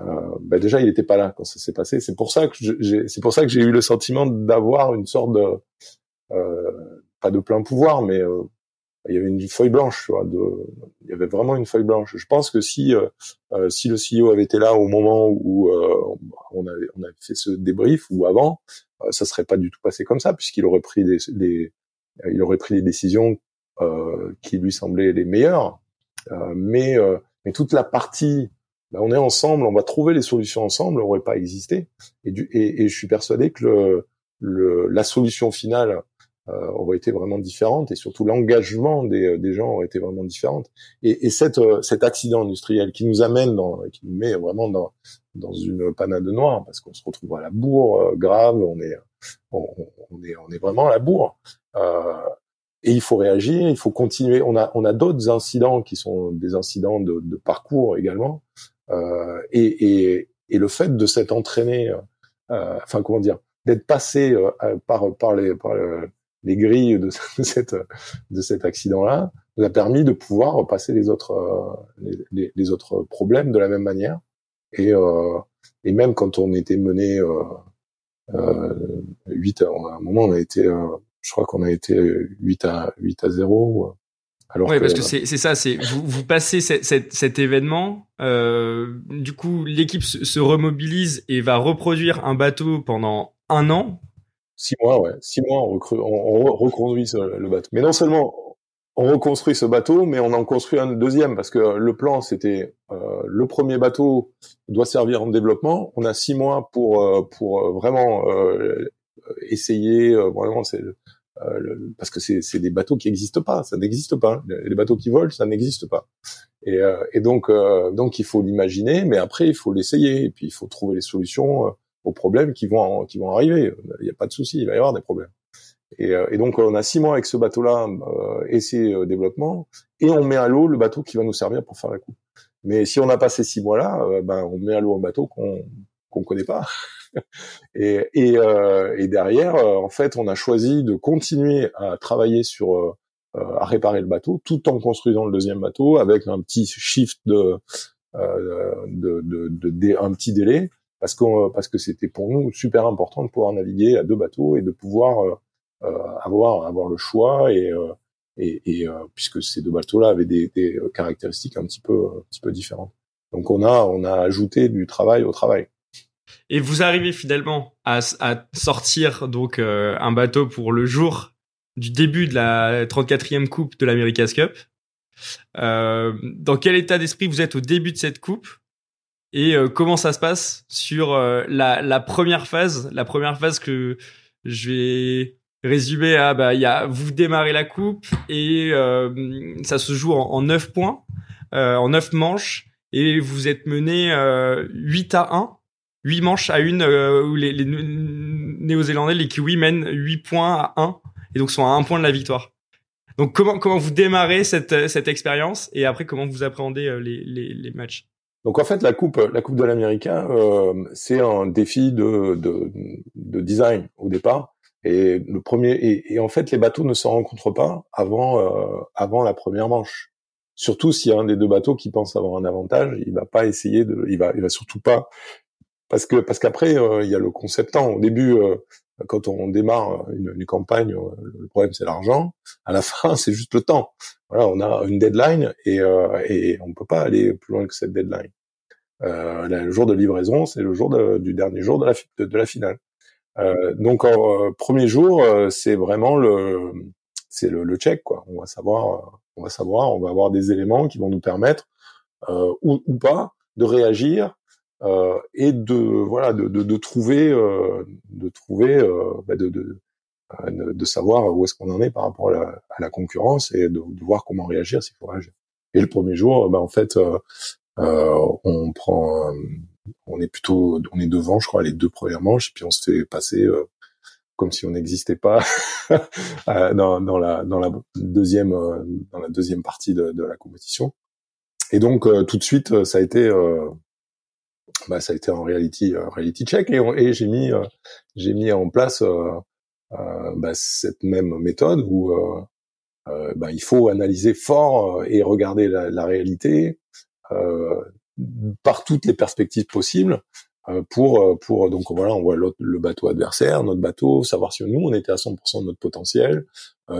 euh, bah déjà il n'était pas là quand ça s'est passé. C'est pour ça que j'ai, c'est pour ça que j'ai eu le sentiment d'avoir une sorte de, pas de plein pouvoir, mais il y avait une feuille blanche, tu vois, de, il y avait vraiment une feuille blanche. Je pense que si euh, si le CEO avait été là au moment où euh, on avait on avait fait ce débrief ou avant, ça serait pas du tout passé comme ça puisqu'il aurait pris des, des euh, il aurait pris les décisions euh, qui lui semblaient les meilleures. Euh, mais, mais toute la partie ben, on est ensemble, on va trouver les solutions ensemble, n'aurait pas existé. Et, du, et, et, je suis persuadé que le, le, la solution finale euh, aurait été vraiment différente et surtout l'engagement des, des gens aurait été vraiment différente. Et, et cette, cet accident industriel qui nous amène dans, qui nous met vraiment dans, dans une panade noire parce qu'on se retrouve à la bourre grave, on est, on, est, on est vraiment à la bourre. Euh, et il faut réagir, il faut continuer. On a, on a d'autres incidents qui sont des incidents de, de parcours également. Euh, et, et, et, le fait de s'être entraîné, euh, enfin comment dire, d'être passé euh, par, par, les, par les grilles de, cette, de cet accident-là, nous a permis de pouvoir passer les autres, euh, les, autres problèmes de la même manière. Et, et même quand on était mené euh, 8 à un moment, on a été je crois qu'on a été 8 à 8 à 0. Alors oui, parce que c'est ça, c'est vous, vous passez cet, cet, événement, euh, du coup l'équipe se, se, remobilise et va reproduire un bateau pendant un an. Six mois, ouais, six mois, on, on, reconduit le bateau. Mais non seulement on reconstruit ce bateau, mais on en construit un deuxième parce que le plan c'était euh, le premier bateau doit servir en développement. On a six mois pour euh, pour vraiment euh, essayer vraiment c'est euh, parce que c'est des bateaux qui n'existent pas, ça n'existe pas. Les bateaux qui volent, ça n'existe pas. Et, euh, et donc, euh, donc il faut l'imaginer, mais après il faut l'essayer, et puis il faut trouver les solutions aux problèmes qui vont qui vont arriver. Il n'y a pas de souci, il va y avoir des problèmes. Et, et, donc on a six mois avec ce bateau-là euh, et ses développements, et on met à l'eau le bateau qui va nous servir pour faire la coupe. Mais si on n'a pas ces six mois-là, ben on met à l'eau un bateau qu'on qu'on connaît pas. et, et, euh, et, derrière, euh, en fait, on a choisi de continuer à travailler sur euh, à réparer le bateau, tout en construisant le deuxième bateau avec un petit shift de, de, de, de, un petit délai, parce que parce que c'était pour nous super important de pouvoir naviguer à deux bateaux et de pouvoir avoir avoir le choix et et, et puisque ces deux bateaux-là avaient des, des, caractéristiques un petit peu un petit peu différentes. Donc on a on a ajouté du travail au travail. Et vous arrivez finalement à, à sortir donc un bateau pour le jour du début de la 34e coupe de l'America's Cup. Euh, dans quel état d'esprit vous êtes au début de cette coupe? Et euh, comment ça se passe sur euh, la, la, première phase, la première phase que je vais résumer à bah y a vous démarrez la coupe et euh, ça se joue en, en 9 points, en 9 manches et vous êtes mené 8 à 1 8 manches à une où les, les Néo-Zélandais, les Kiwis mènent 8 points à 1 et donc sont à un point de la victoire. Donc comment comment vous démarrez cette cette expérience et après comment vous appréhendez euh, les, les, les matchs? Donc en fait la coupe la coupe de l'américain euh, c'est un défi de, de, de design au départ et le premier et, et en fait les bateaux ne se rencontrent pas avant euh, avant la première manche. Surtout s'il y a un des deux bateaux qui pense avoir un avantage, il va pas essayer de il va il va surtout pas parce que parce qu'après euh, il y a le conceptant au début euh, quand on démarre une, une campagne, euh, le problème c'est l'argent. À la fin, c'est juste le temps. Voilà, on a une deadline et, euh, et on peut pas aller plus loin que cette deadline. Euh, le jour de livraison, c'est le jour du dernier jour de la, de, la finale. Euh, donc, en, premier jour, c'est vraiment le, c'est le, le, check quoi. On va savoir, on va savoir, on va avoir des éléments qui vont nous permettre ou, ou pas de réagir euh, et de voilà de, de, de trouver euh, de trouver euh, bah de, de, de savoir où est-ce qu'on en est par rapport à la, à la concurrence et de, voir comment réagir s'il faut réagir. Et le premier jour, bah en fait, euh, on prend, on est plutôt, on est devant, je crois, les deux premières manches, et puis on se fait passer comme si on n'existait pas dans, dans, la dans la deuxième dans la deuxième partie de, de la compétition. Et donc tout de suite, ça a été bah, ça a été en reality euh, reality check et, et j'ai mis euh, j'ai mis en place euh, bah, cette même méthode où bah, il faut analyser fort et regarder la, la réalité par toutes les perspectives possibles pour pour donc voilà on voit le bateau adversaire notre bateau savoir si nous on était à 100% de notre potentiel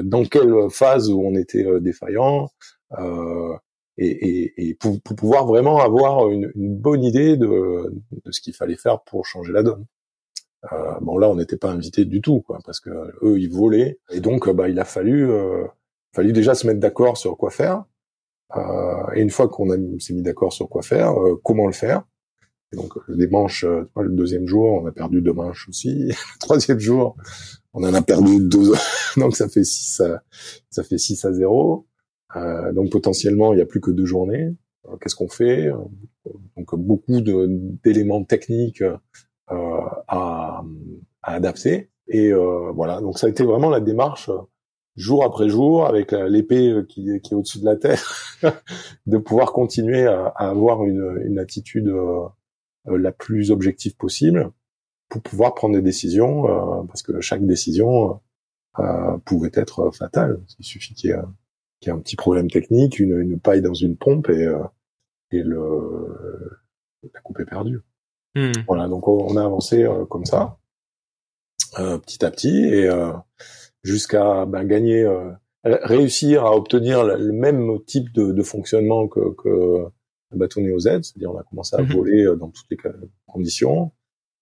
dans quelle phase où on était défaillant euh, et, et, et pour, pour, pouvoir vraiment avoir une, une bonne idée de, de ce qu'il fallait faire pour changer la donne. Euh, bon là, on n'était pas invité du tout, quoi, parce que eux ils volaient, et donc bah il a fallu, euh, fallu déjà se mettre d'accord sur quoi faire. Euh, et une fois qu'on s'est mis d'accord sur quoi faire, euh, comment le faire. Donc les manches, euh, le deuxième jour, on a perdu deux manches aussi. troisième jour, on en a perdu deux, donc ça fait six à, ça fait six à zéro. Euh, donc potentiellement, il n'y a plus que deux journées. Euh, qu'est-ce qu'on fait? Donc beaucoup d'éléments techniques euh, à, à, adapter. Et voilà, donc ça a été vraiment la démarche jour après jour, avec l'épée qui, est au-dessus de la tête, de pouvoir continuer à, avoir une, une attitude la plus objective possible pour pouvoir prendre des décisions, parce que chaque décision pouvait être fatale. Il suffit qu'il y ait qui a un petit problème technique, une, une paille dans une pompe et, euh, et le, la coupe est perdue. Hmm. Voilà, donc on a avancé euh, comme ça, euh, petit à petit, et jusqu'à ben, gagner, réussir à obtenir le même type de, de fonctionnement que, que le bateau Neo Z, c'est-à-dire on a commencé à hmm. voler dans toutes les conditions,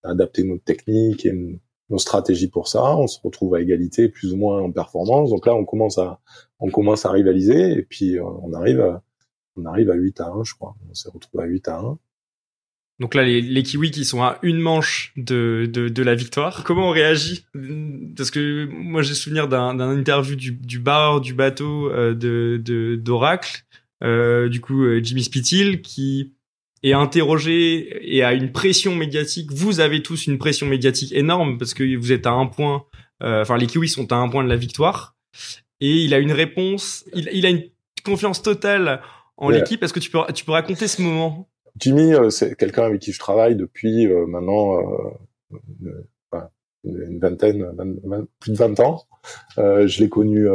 adapter notre technique et nos stratégies pour ça, on se retrouve à égalité plus ou moins en performance. Donc là, on commence à on commence à rivaliser et puis euh, on arrive à, on arrive à 8 à 1, je crois. On s'est retrouvé à 8 à 1. Donc là, les, les Kiwis qui sont à une manche de, de, de la victoire, comment on réagit? Parce que moi, j'ai souvenir d'un interview du, du bar du bateau euh, de d'Oracle, euh, du coup euh, Jimmy Spithill, qui est interrogé et a une pression médiatique. Vous avez tous une pression médiatique énorme parce que vous êtes à un point. Euh, enfin, les Kiwis sont à un point de la victoire et il a une réponse. Il, il a une confiance totale en l'équipe. Est-ce que tu peux tu peux raconter ce moment? Jimmy, euh, c'est quelqu'un avec qui je travaille depuis euh, maintenant une, vingtaine, plus de 20 ans. je l'ai connu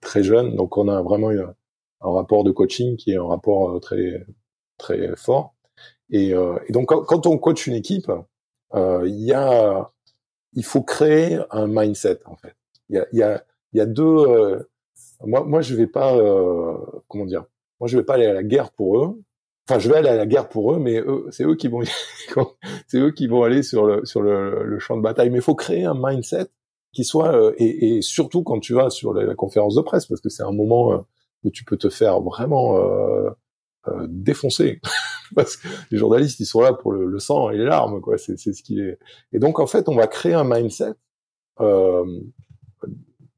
très jeune, donc on a vraiment un rapport de coaching qui est un rapport très très fort. Et, euh, donc quand, on coach une équipe, euh, il y a, il faut créer un mindset en fait. Il y a, il y a, il y a deux. moi, moi, je vais pas, comment dire, moi, je vais pas aller à la guerre pour eux. Enfin, je vais aller à la guerre pour eux, mais eux, c'est eux qui vont, c'est eux qui vont aller sur le sur le, le champ de bataille. Mais il faut créer un mindset qui soit euh, et, et, surtout quand tu vas sur la, conférence de presse parce que c'est un moment euh, où tu peux te faire vraiment euh, euh défoncer parce que les journalistes ils sont là pour le, le sang et les larmes quoi. C'est c'est ce qui est. Et donc en fait on va créer un mindset euh,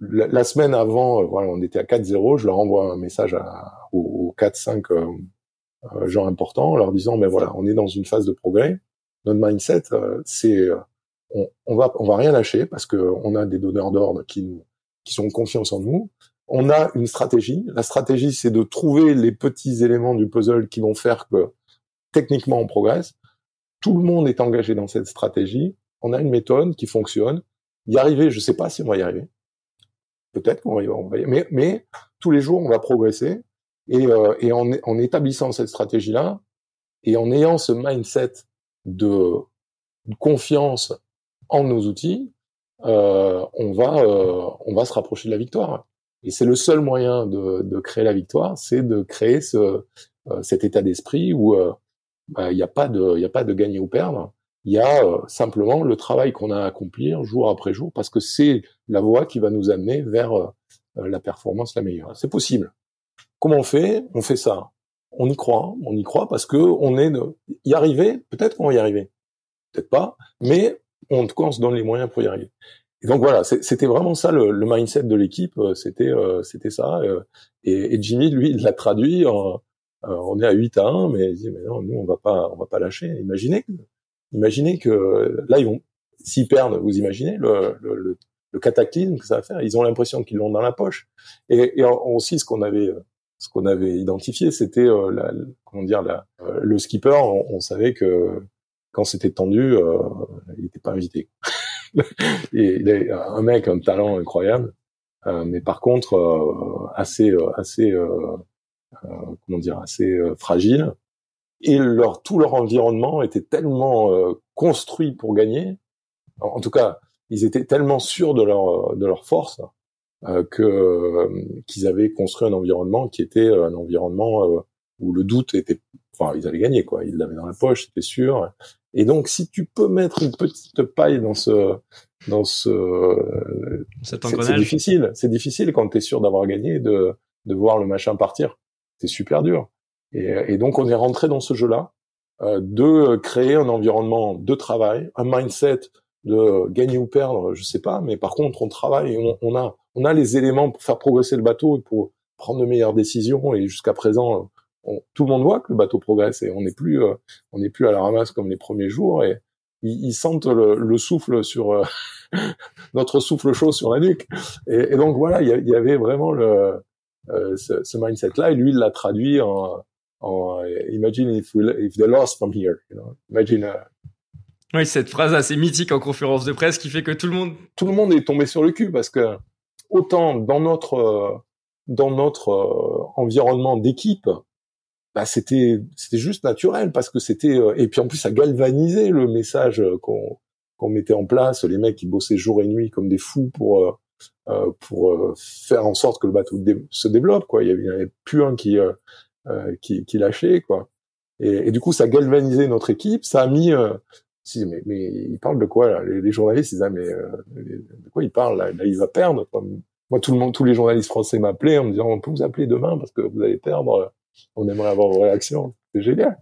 la, la, semaine avant voilà on était à 4-0 je leur envoie un message à, aux, 4-5 gens importants en leur disant mais voilà on est dans une phase de progrès. Notre mindset c'est on, on, va on va rien lâcher parce que on a des donneurs d'ordre qui nous qui sont confiance en nous. On a une stratégie. La stratégie, c'est de trouver les petits éléments du puzzle qui vont faire que techniquement on progresse. Tout le monde est engagé dans cette stratégie. On a une méthode qui fonctionne. Y arriver, je sais pas si on va y arriver. Peut-être qu'on va y arriver, mais, mais tous les jours on va progresser. Et, euh, et en, en établissant cette stratégie-là et en ayant ce mindset de confiance en nos outils, euh, on va euh, on va se rapprocher de la victoire. Et c'est le seul moyen de, de créer la victoire, c'est de créer ce euh, cet état d'esprit où bah, il n'y a pas de a pas de gagner ou perdre. Il y a simplement le travail qu'on a à accomplir jour après jour parce que c'est la voie qui va nous amener vers la performance la meilleure. C'est possible. Comment on fait? On fait ça. On y croit. On y croit parce que on est de y arriver. Peut-être qu'on va y arriver. Peut-être pas. Mais en tout cas, on se donne les moyens pour y arriver. Et donc voilà, c'était vraiment ça le, le mindset de l'équipe, euh, c'était euh, c'était ça. Euh, et, et, Jimmy, lui, il l'a traduit. En, on est à 8 à 1, mais il dit mais non, nous on va pas on va pas lâcher. Imaginez, imaginez que là ils vont s'ils perdent, vous imaginez le, le, le, cataclysme que ça va faire. Ils ont l'impression qu'ils l'ont dans la poche. Et, et aussi ce qu'on avait ce qu'on avait identifié, c'était la, comment dire la, le skipper. On, on savait que quand c'était tendu, euh, il n'était pas invité. il est un mec, un talent incroyable, euh, mais par contre euh, assez, euh, assez, euh, comment dire, assez fragile. Et leur tout leur environnement était tellement construit pour gagner. En, tout cas, ils étaient tellement sûrs de leur de leur force que qu'ils avaient construit un environnement qui était un environnement où le doute était enfin ils allaient gagner quoi ils l'avaient dans la poche c'était sûr et donc, si tu peux mettre une petite paille dans ce, dans ce, c'est difficile. C'est difficile quand tu es sûr d'avoir gagné de, de voir le machin partir. C'est super dur. Et, et, donc, on est rentré dans ce jeu-là euh, de créer un environnement de travail, un mindset de gagner ou perdre, je sais pas, mais par contre, on travaille, on, on a, on a les éléments pour faire progresser le bateau et pour prendre de meilleures décisions. Et jusqu'à présent, tout le monde voit que le bateau progresse et on n'est plus euh, on n'est plus à la ramasse comme les premiers jours et ils, sentent le, souffle sur euh, notre souffle chaud sur la nuque et, donc voilà il y, avait vraiment le euh, ce, mindset là et lui il l'a traduit en, en imagine if, we, if they lost from here you know? imagine oui cette phrase assez mythique en conférence de presse qui fait que tout le monde tout le monde est tombé sur le cul parce que autant dans notre dans notre environnement d'équipe bah c'était c'était juste naturel parce que c'était euh, et puis en plus ça galvanisait le message euh, qu'on qu'on mettait en place. Les mecs qui bossaient jour et nuit comme des fous pour euh, euh pour faire en sorte que le bateau se développe quoi. Il y avait, plus un qui qui, qui lâchait quoi. Et, et, du coup ça galvanisait notre équipe. Ça a mis si mais mais il parle de quoi là? Les, journalistes ils disaient mais de quoi il parle là, là il va perdre. Moi tout le monde tous les journalistes français m'appelaient en me disant on peut vous appeler demain parce que vous allez perdre on aimerait avoir vos réactions. C'est génial.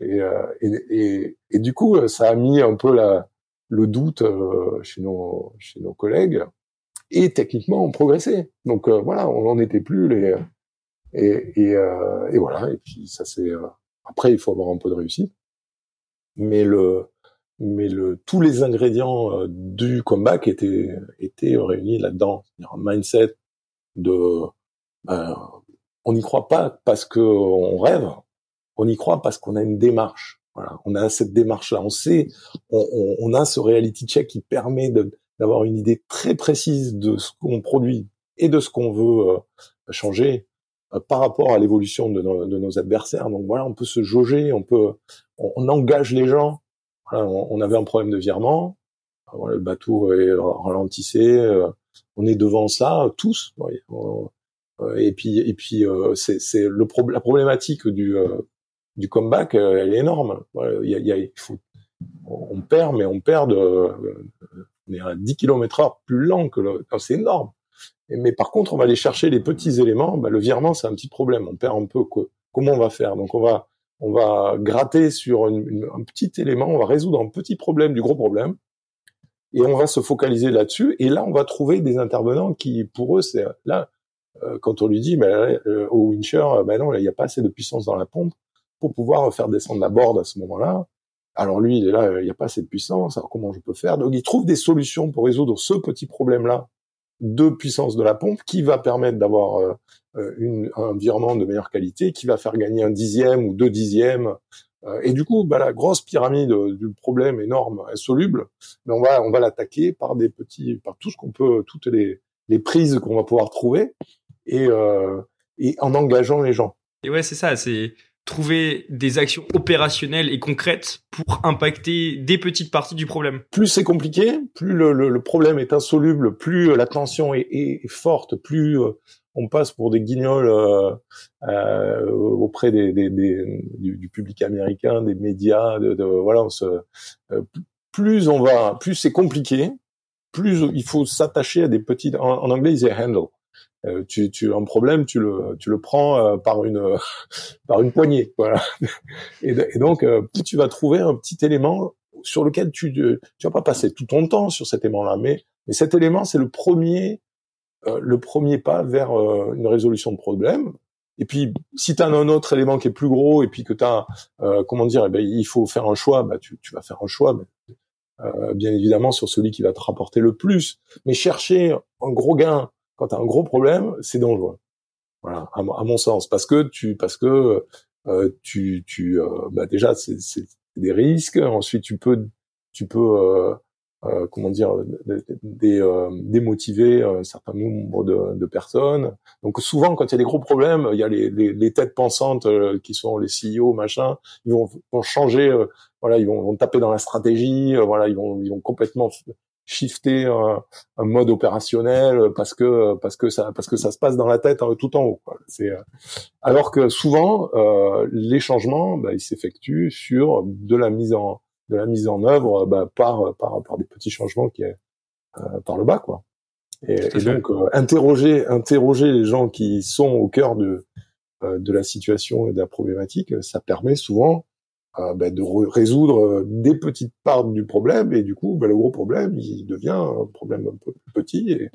Et, euh, et, et, et, du coup, ça a mis un peu la, le doute euh, chez nos chez nos collègues. Et techniquement, on progressait. Donc euh, voilà, on n'en était plus les et, et, euh, voilà. Et puis ça c'est après, il faut avoir un peu de réussite. Mais le mais le tous les ingrédients du comeback étaient étaient réunis là-dedans. Un mindset de ben, on n'y croit pas parce que on rêve, on y croit parce qu'on a une démarche. Voilà, on a cette démarche-là. On sait, on, a ce reality check qui permet d'avoir une idée très précise de ce qu'on produit et de ce qu'on veut euh, changer euh, par rapport à l'évolution de, nos adversaires. Donc voilà, on peut se jauger, on peut, on, engage les gens. on, avait un problème de virement, le bateau ralentissait, on est devant ça tous. Et puis et puis c'est c'est le la problématique du du comeback, elle est énorme. Il y a, il faut, on perd, mais on perd de, on est à 10 km heure plus lent que le, c'est énorme. mais par contre, on va aller chercher les petits éléments. Bah, le virement, c'est un petit problème. On perd un peu. Comment on va faire? Donc, on va, on va gratter sur un petit élément. On va résoudre un petit problème du gros problème. Et on va se focaliser là-dessus. Et là, on va trouver des intervenants qui, pour eux, c'est là, euh, quand on lui dit, euh, au wincher, bah non, il n'y a pas assez de puissance dans la pompe pour pouvoir faire descendre la board à ce moment-là. Alors lui, il est là, il n'y a pas assez de puissance. Alors comment je peux faire? Donc il trouve des solutions pour résoudre ce petit problème-là de puissance de la pompe qui va permettre d'avoir euh, euh, un virement de meilleure qualité, qui va faire gagner un dixième ou deux dixièmes. Euh, et du coup, bah, la grosse pyramide du problème énorme, insoluble, mais on va on va l'attaquer par des petits, par tout ce qu'on peut, toutes les, les prises qu'on va pouvoir trouver et et en engageant les gens. Et ouais, c'est ça, c'est trouver des actions opérationnelles et concrètes pour impacter des petites parties du problème. Plus c'est compliqué, plus le, le, problème est insoluble, plus la tension est, est forte, plus euh, on passe pour des guignols euh, euh, auprès des, des, des du, du, public américain, des médias. De, de voilà, on se, euh, plus on va, plus c'est compliqué, plus il faut s'attacher à des petites. En, en anglais, ils disent handle euh, tu, tu un problème, tu le, tu le prends euh, par une, par une poignée, voilà. Et, donc, euh, tu vas trouver un petit élément sur lequel tu, tu vas pas passer tout ton temps sur cet élément-là, mais, mais cet élément, c'est le premier, le premier pas vers une résolution de problème. Et puis, si tu as un autre élément qui est plus gros et puis que tu as, comment dire, eh ben, il faut faire un choix, bah, tu, tu vas faire un choix, mais, bien évidemment sur celui qui va te rapporter le plus. Mais chercher un gros gain quand tu as un gros problème, c'est dangereux. Voilà, à, mon sens, parce que tu, parce que euh, tu, tu, euh, bah déjà c'est des risques. Ensuite, tu peux, tu peux, euh, euh comment dire, des, euh, démotiver un certain nombre de, de, personnes. Donc souvent, quand il y a des gros problèmes, il y a les, les, les têtes pensantes qui sont les CEO, machin, ils vont, vont changer. voilà, ils vont, vont taper dans la stratégie. voilà, ils vont, ils vont complètement shifter un, un, mode opérationnel parce que parce que ça parce que ça se passe dans la tête hein, tout en haut. C'est euh, alors que souvent euh, les changements bah, ils s'effectuent sur de la mise en de la mise en œuvre bah, par, par par des petits changements qui est euh, par le bas quoi. Et, et donc euh, interroger interroger les gens qui sont au cœur de euh, de la situation et de la problématique, ça permet souvent ben, de résoudre euh, des petites parts du problème et du coup ben, le gros problème il devient un problème un peu plus petit et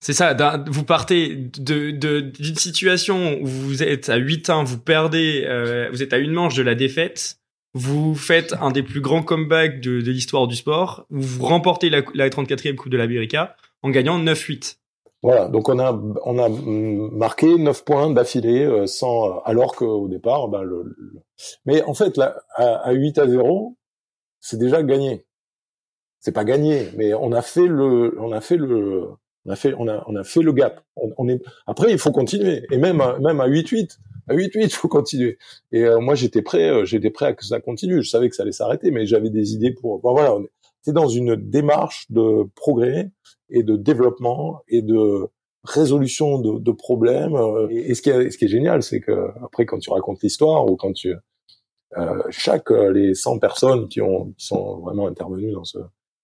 c'est ça, vous partez de d'une situation où vous êtes à 8 ans, vous perdez, euh, vous êtes à une manche de la défaite, vous faites un des plus grands comebacks de, de l'histoire du sport, vous remportez la, la 34e Coupe de l'Amérique en gagnant 9-8. Voilà, donc on a on a marqué 9 points d'affilée euh, sans alors qu'au départ ben le, mais en fait là à, à 8 à 0, c'est déjà gagné. C'est pas gagné, mais on a fait le on a fait le on a fait on a on a fait le gap. On, est après il faut continuer et même même à 8-8 à 8-8 il faut continuer. Et euh, moi j'étais prêt euh, j'étais prêt à que ça continue. Je savais que ça allait s'arrêter, mais j'avais des idées pour voilà. C'est dans une démarche de progrès et de développement et de résolution de, de problèmes. Euh, et, ce, qui est, ce qui est génial, c'est que après, quand tu racontes l'histoire ou quand tu euh, chaque euh, les 100 personnes qui ont qui sont vraiment intervenues dans ce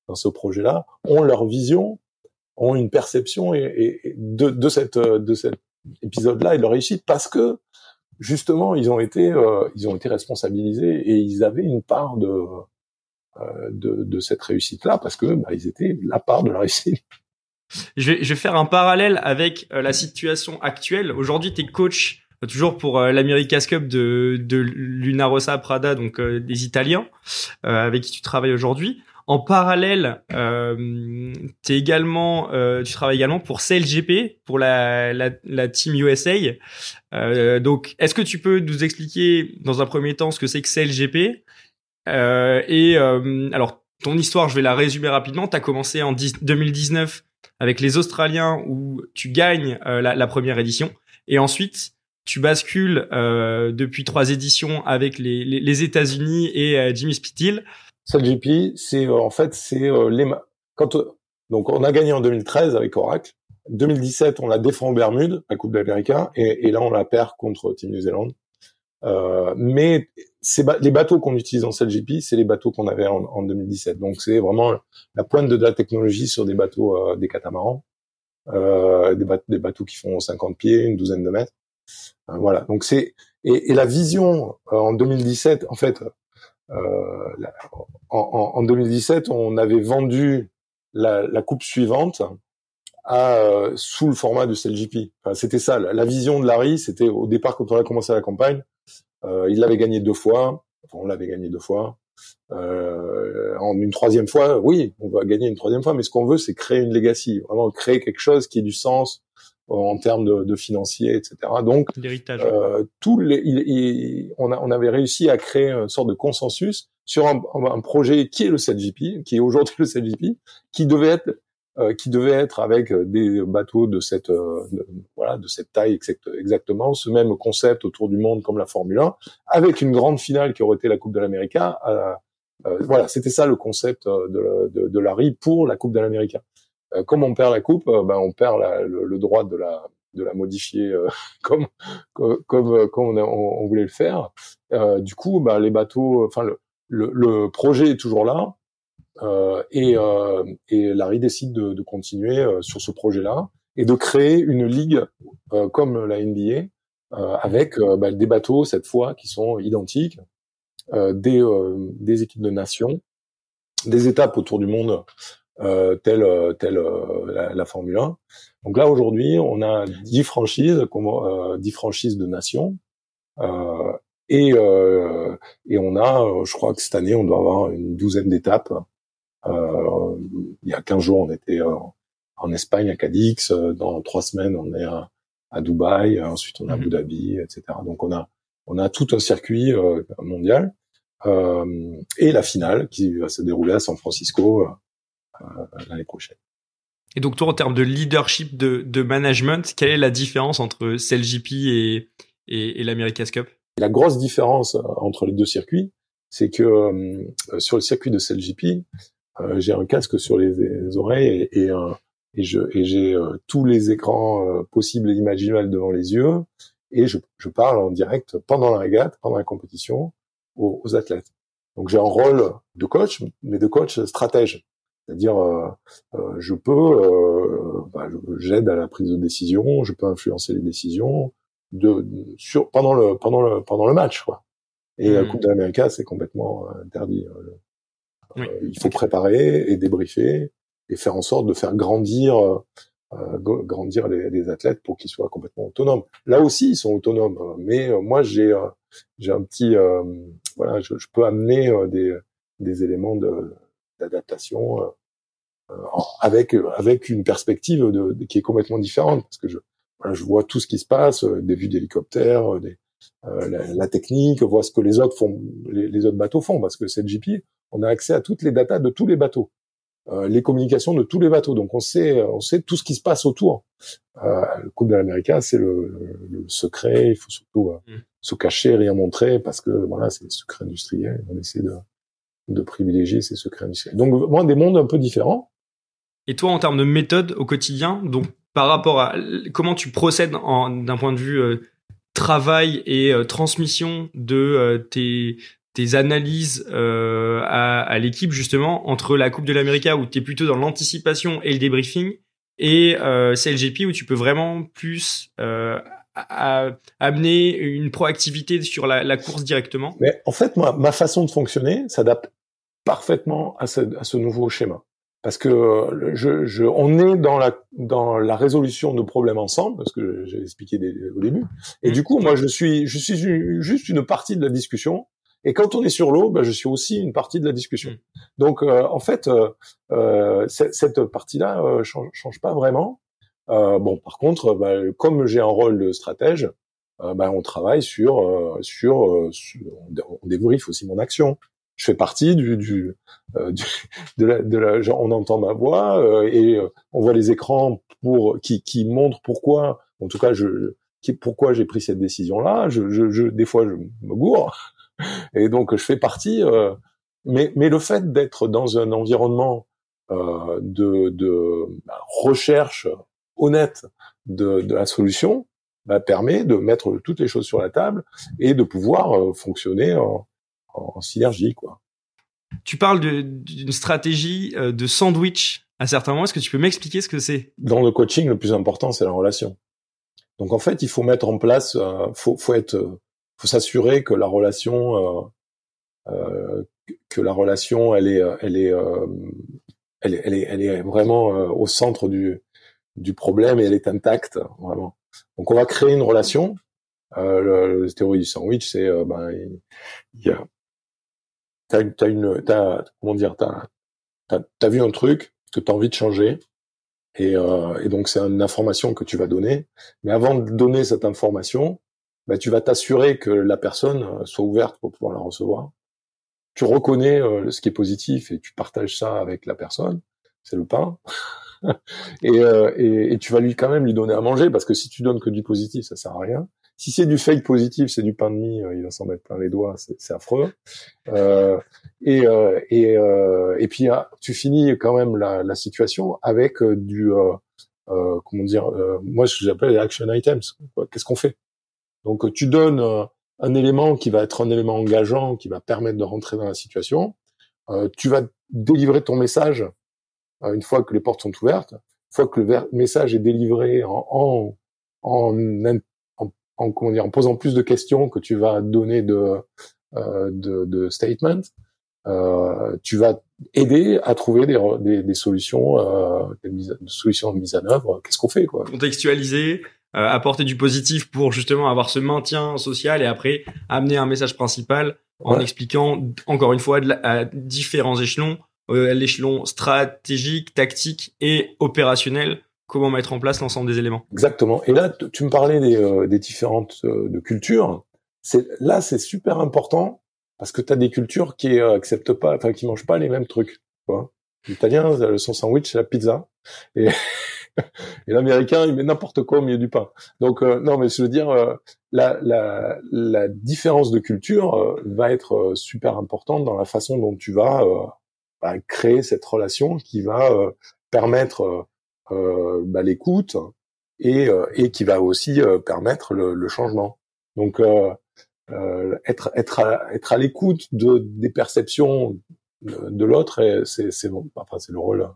dans ce projet-là ont leur vision, ont une perception et, et de, de cette de cet épisode-là et de leur réussite parce que justement ils ont été euh, ils ont été responsabilisés et ils avaient une part de euh, de, de, cette réussite-là parce que bah, ils étaient la part de la réussite. Je vais, je vais faire un parallèle avec euh, la situation actuelle. Aujourd'hui, tu es coach euh, toujours pour l'America's Cup de, de Luna Rossa Prada, donc des Italiens, avec qui tu travailles aujourd'hui. En parallèle, euh, es également, tu travailles également pour CLGP, pour la, la, la team USA. donc, est-ce que tu peux nous expliquer dans un premier temps ce que c'est que CLGP euh, et euh, alors, ton histoire, je vais la résumer rapidement. Tu as commencé en 2019 avec les Australiens où tu gagnes euh, la, première édition. Et ensuite, tu bascules euh, depuis trois éditions avec les, les, États-Unis et Jimmy Spithill. GP, c'est en fait c'est les quand Donc on a gagné en 2013 avec Oracle. 2017, on la défend aux Bermudes, la Coupe d'Amérique, et, et, là on la perd contre Team New Zealand. Euh, mais les bateaux qu'on utilise en CLGP, c'est les bateaux qu'on avait en, en, 2017. Donc c'est vraiment la pointe de la technologie sur des bateaux, euh, des catamarans, euh, des, bateaux, des, bateaux qui font 50 pieds, une douzaine de mètres. Euh, voilà. Donc c'est et, et, la vision euh, en 2017, en fait, en, en, 2017, on avait vendu la, la coupe suivante à, sous le format de CLGP. Enfin, c'était ça. La, vision de Larry, c'était au départ quand on a commencé la campagne, euh, il l'avait gagné deux fois. Enfin, on l'avait gagné deux fois. Euh, en une troisième fois, oui, on va gagner une troisième fois, mais ce qu'on veut, c'est créer une legacy, vraiment créer quelque chose qui ait du sens en termes de, de financier, etc. Donc. Euh, tout les, il, on, a, on avait réussi à créer une sorte de consensus sur un, un projet qui est le 7GP, qui est aujourd'hui le 7GP, qui devait être euh, qui devait être avec euh, des bateaux de cette euh, voilà de cette taille exactement, ce même concept autour du monde comme la Formule 1, avec une grande finale qui aurait été la Coupe de l'Amérique. voilà, c'était ça le concept de, de, de Larry pour la Coupe de l'Amérique. comme on perd la coupe, ben on perd la, le, droit de la de la modifier comme comme comme, on, on, voulait le faire. du coup, ben, les bateaux, enfin le, le, le projet est toujours là. Euh, et, euh, et Larry décide de, de continuer euh, sur ce projet-là et de créer une ligue comme la NBA avec bah, des bateaux cette fois qui sont identiques, des, des équipes de nations, des étapes autour du monde euh, telle telle la, la, Formule 1. Donc là aujourd'hui, on a 10 franchises, euh, 10 franchises de nations, euh, et et on a, je crois que cette année, on doit avoir une douzaine d'étapes euh, il y a 15 jours, on était en Espagne, à Cadix. Euh, dans trois semaines, on est à, à Dubaï. Ensuite, on est à Abu mhm. Dhabi, etc. Donc, on a on a tout un circuit euh, mondial et la finale qui va se dérouler à San Francisco l'année prochaine. Et donc toi, en termes de leadership, de, de management, quelle est la différence entre CLGP et, et, et l'America's Cup? La grosse différence entre les deux circuits, c'est que euh, sur le circuit de CLGP, euh, j'ai un casque sur les, oreilles et, et, et je et j'ai euh, tous les écrans euh, possibles et imaginables devant les yeux et je, je, parle en direct pendant la régate, pendant la compétition aux, aux athlètes. Donc j'ai un rôle de coach, mais de coach stratège. C'est-à-dire, euh, je peux, bah, j'aide à la prise de décision, je peux influencer les décisions de, sur pendant le pendant le pendant le match, quoi. Et la mmh. Coupe d'Amérique, c'est complètement interdit. Euh, il faut préparer et débriefer et faire en sorte de faire grandir euh, euh grandir les, athlètes pour qu'ils soient complètement autonomes. Là aussi, ils sont autonomes, mais euh, moi j'ai j'ai un petit voilà, je, peux amener des des éléments de d'adaptation avec avec une perspective de, qui est complètement différente parce que je voilà, je vois tout ce qui se passe, des vues d'hélicoptère, des la, la, technique, vois ce que les autres font, les, autres bateaux font, parce que c'est le GP, on a accès à toutes les datas de tous les bateaux, euh, les communications de tous les bateaux. Donc on sait, on sait tout ce qui se passe autour. Euh, le Coupe de l'Amérique, c'est le, le, secret. Il faut surtout euh, mm. se cacher, rien montrer, parce que voilà, c'est le secret industriel. On essaie de, de privilégier ces secrets industriels. Donc moi, des mondes un peu différents. Et toi, en termes de méthode au quotidien, donc par rapport à comment tu procèdes d'un point de vue euh, travail et euh, transmission de euh, tes tes analyses euh, à, à l'équipe justement entre la Coupe de l'Amérique où tu es plutôt dans l'anticipation et le débriefing et euh, CLGP où tu peux vraiment plus euh, amener une proactivité sur la, la, course directement? Mais en fait, moi, ma façon de fonctionner s'adapte parfaitement à ce, à ce nouveau schéma. Parce que je, je, on est dans la, dans la résolution de problèmes ensemble, parce que j'ai expliqué au début. Et mmh. du coup, moi, je suis, je suis juste une partie de la discussion et quand on est sur l'eau, ben, je suis aussi une partie de la discussion. Mm. Donc, euh, en fait, euh, euh cette partie-là euh, change, change, pas vraiment. Euh, bon, par contre, ben, comme j'ai un rôle de stratège, ben, on travaille sur, sur, on débriefe aussi mon action. Je fais partie du, du, du de, la, de la, genre, on entend ma voix et on voit les écrans pour qui, qui montrent pourquoi, en tout cas, je, pourquoi j'ai pris cette décision-là. Je, je, je, des fois, je me gourre. Et donc je fais partie. Euh, mais, mais le fait d'être dans un environnement de, de bah, recherche honnête de, de la solution bah, permet de mettre toutes les choses sur la table et de pouvoir fonctionner en, en synergie, quoi. Tu parles d'une stratégie de sandwich à certains moments. Est-ce que tu peux m'expliquer ce que c'est? Dans le coaching, le plus important, c'est la relation. Donc en fait, il faut mettre en place, euh, faut, faut être, faut s'assurer que la relation, euh, euh, que la relation, elle est, elle est, euh, elle est, elle est, elle est vraiment euh, au centre du du problème et elle est intacte vraiment. Donc on va créer une relation. Euh, le, le théorie du sandwich, c'est ben il y a t'as as une t'as comment dire t'as t'as vu un truc que tu as envie de changer et, euh, et donc c'est une information que tu vas donner. Mais avant de donner cette information, bah, tu vas t'assurer que la personne euh, soit ouverte pour pouvoir la recevoir. Tu reconnais euh, ce qui est positif et tu partages ça avec la personne. C'est le pain. et, euh, et, tu vas lui quand même lui donner à manger parce que si tu donnes que du positif, ça sert à rien. Si c'est du fake positif, c'est du pain de mie, euh, il va s'en mettre plein les doigts, c'est affreux. Euh, et et, et puis ah, tu finis quand même la, situation avec du comment dire, moi j'appelle les action items. Qu'est-ce qu'on fait? Donc tu donnes un élément qui va être un élément engageant, qui va permettre de rentrer dans la situation. tu vas délivrer ton message une fois que les portes sont ouvertes, une fois que le message est délivré en, en, en en comment dire en posant plus de questions que tu vas donner de euh, de, de statements, euh, tu vas aider à trouver des, des, des solutions, euh, des, solutions de mise en œuvre. Qu'est-ce qu'on fait quoi? Contextualiser, euh, apporter du positif pour justement avoir ce maintien social et après amener un message principal en expliquant encore une fois à différents échelons, euh, l'échelon stratégique, tactique et opérationnel comment mettre en place l'ensemble des éléments. Exactement. Et là, tu me parlais des, euh, des différentes euh, de cultures. C'est là, c'est super important parce que tu as des cultures qui euh, acceptent pas, enfin qui mangent pas les mêmes trucs. L'italien, son sandwich, la pizza, et, et l'américain, il met n'importe quoi au milieu du pain. Donc non, mais je veux dire, la, la, la différence de culture va être super importante dans la façon dont tu vas bah, créer cette relation qui va permettre euh, bah, l'écoute et, euh, et qui va aussi euh, permettre le, le, changement. Donc être être à, être à l'écoute de des perceptions de, l'autre, c'est c'est bon. Enfin, c'est le rôle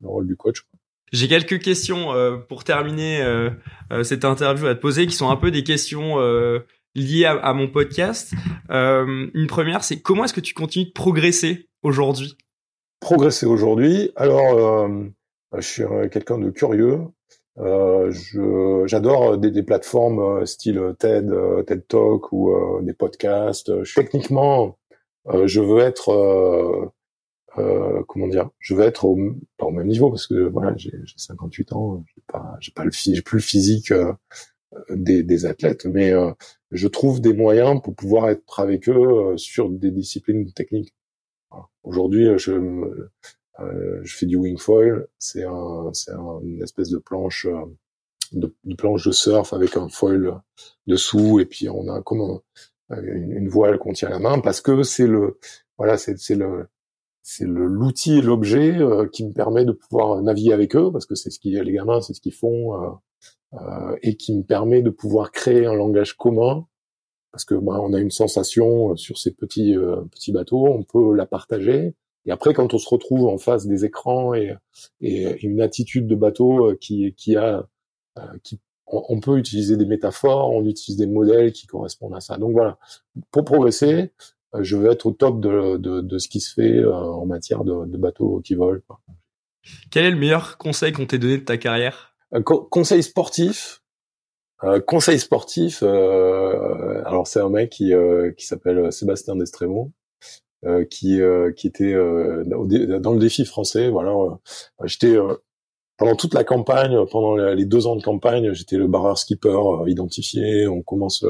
le rôle du coach. J'ai quelques questions euh, pour terminer euh, cette interview à te poser, qui sont un peu des questions euh, liées à, à, mon podcast. une première, c'est comment est-ce que tu continues de progresser aujourd'hui? Progresser aujourd'hui. Alors, euh, je suis quelqu'un de curieux. Euh, j'adore des, des, plateformes euh, style TED, TED Talk ou des podcasts. Je, techniquement, je veux être, comment dire, je veux être au, pas au même niveau parce que voilà, j'ai, 58 ans, j'ai pas, j'ai pas le, j'ai plus le physique des, des, athlètes, mais je trouve des moyens pour pouvoir être avec eux sur des disciplines techniques. Aujourd'hui, je, euh, je fais du wing foil, c'est un, c'est une espèce de planche, euh, de, planche de surf avec un foil dessous et puis on a comme une, voile qu'on tient à la main parce que c'est le, voilà, c'est le, c'est l'outil et l'objet euh, qui me permet de pouvoir naviguer avec eux parce que c'est ce qui les gamins c'est ce qu'ils font euh, euh, et qui me permet de pouvoir créer un langage commun. Parce que bah, on a une sensation sur ces petits petits bateaux on peut la partager. Et après, quand on se retrouve en face des écrans et, et une attitude de bateau euh, qui, qui a, euh, qui, on, peut utiliser des métaphores, on utilise des modèles qui correspondent à ça. Donc voilà, pour progresser, euh, je veux être au top de, de, de ce qui se fait en matière de, de bateaux qui volent. Quel est le meilleur conseil qu'on t'ait donné de ta carrière? Conseil sportif. Euh, conseil sportif. Euh, alors c'est un mec qui, qui s'appelle Sébastien Destremo, euh, qui euh, qui était euh, dans le défi français. Voilà, j'étais pendant toute la campagne, pendant les deux ans de campagne, j'étais le barreur skipper identifié. On commence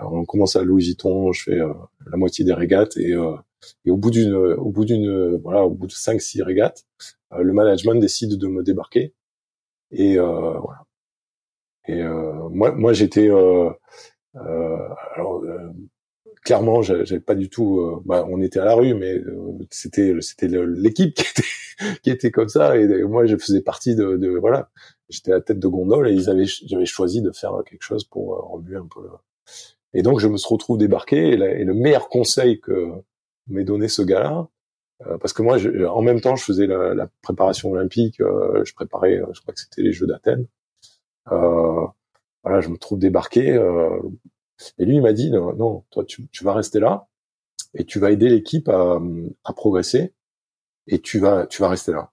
on commence à Louis Vuitton, je fais la moitié des régates et, et au bout d'une au bout d'une voilà au bout de cinq six régates, le management décide de me débarquer et voilà. Et moi moi j'étais alors clairement, j'avais pas du tout. Euh, bah, on était à la rue, mais c'était c'était l'équipe qui était qui était comme ça, et, moi je faisais partie de, de voilà. J'étais à la tête de gondole et ils avaient j'avais choisi de faire quelque chose pour remuer un peu. Le... Et donc je me retrouve débarqué et, le meilleur conseil que m'ait donné ce gars-là, euh, parce que moi, en même temps, je faisais la, préparation olympique, euh, je préparais, euh, je crois que c'était les Jeux d'Athènes. voilà, je me trouve débarqué, et lui il m'a dit non, non toi tu, vas rester là et tu vas aider l'équipe à, à, progresser et tu vas tu vas rester là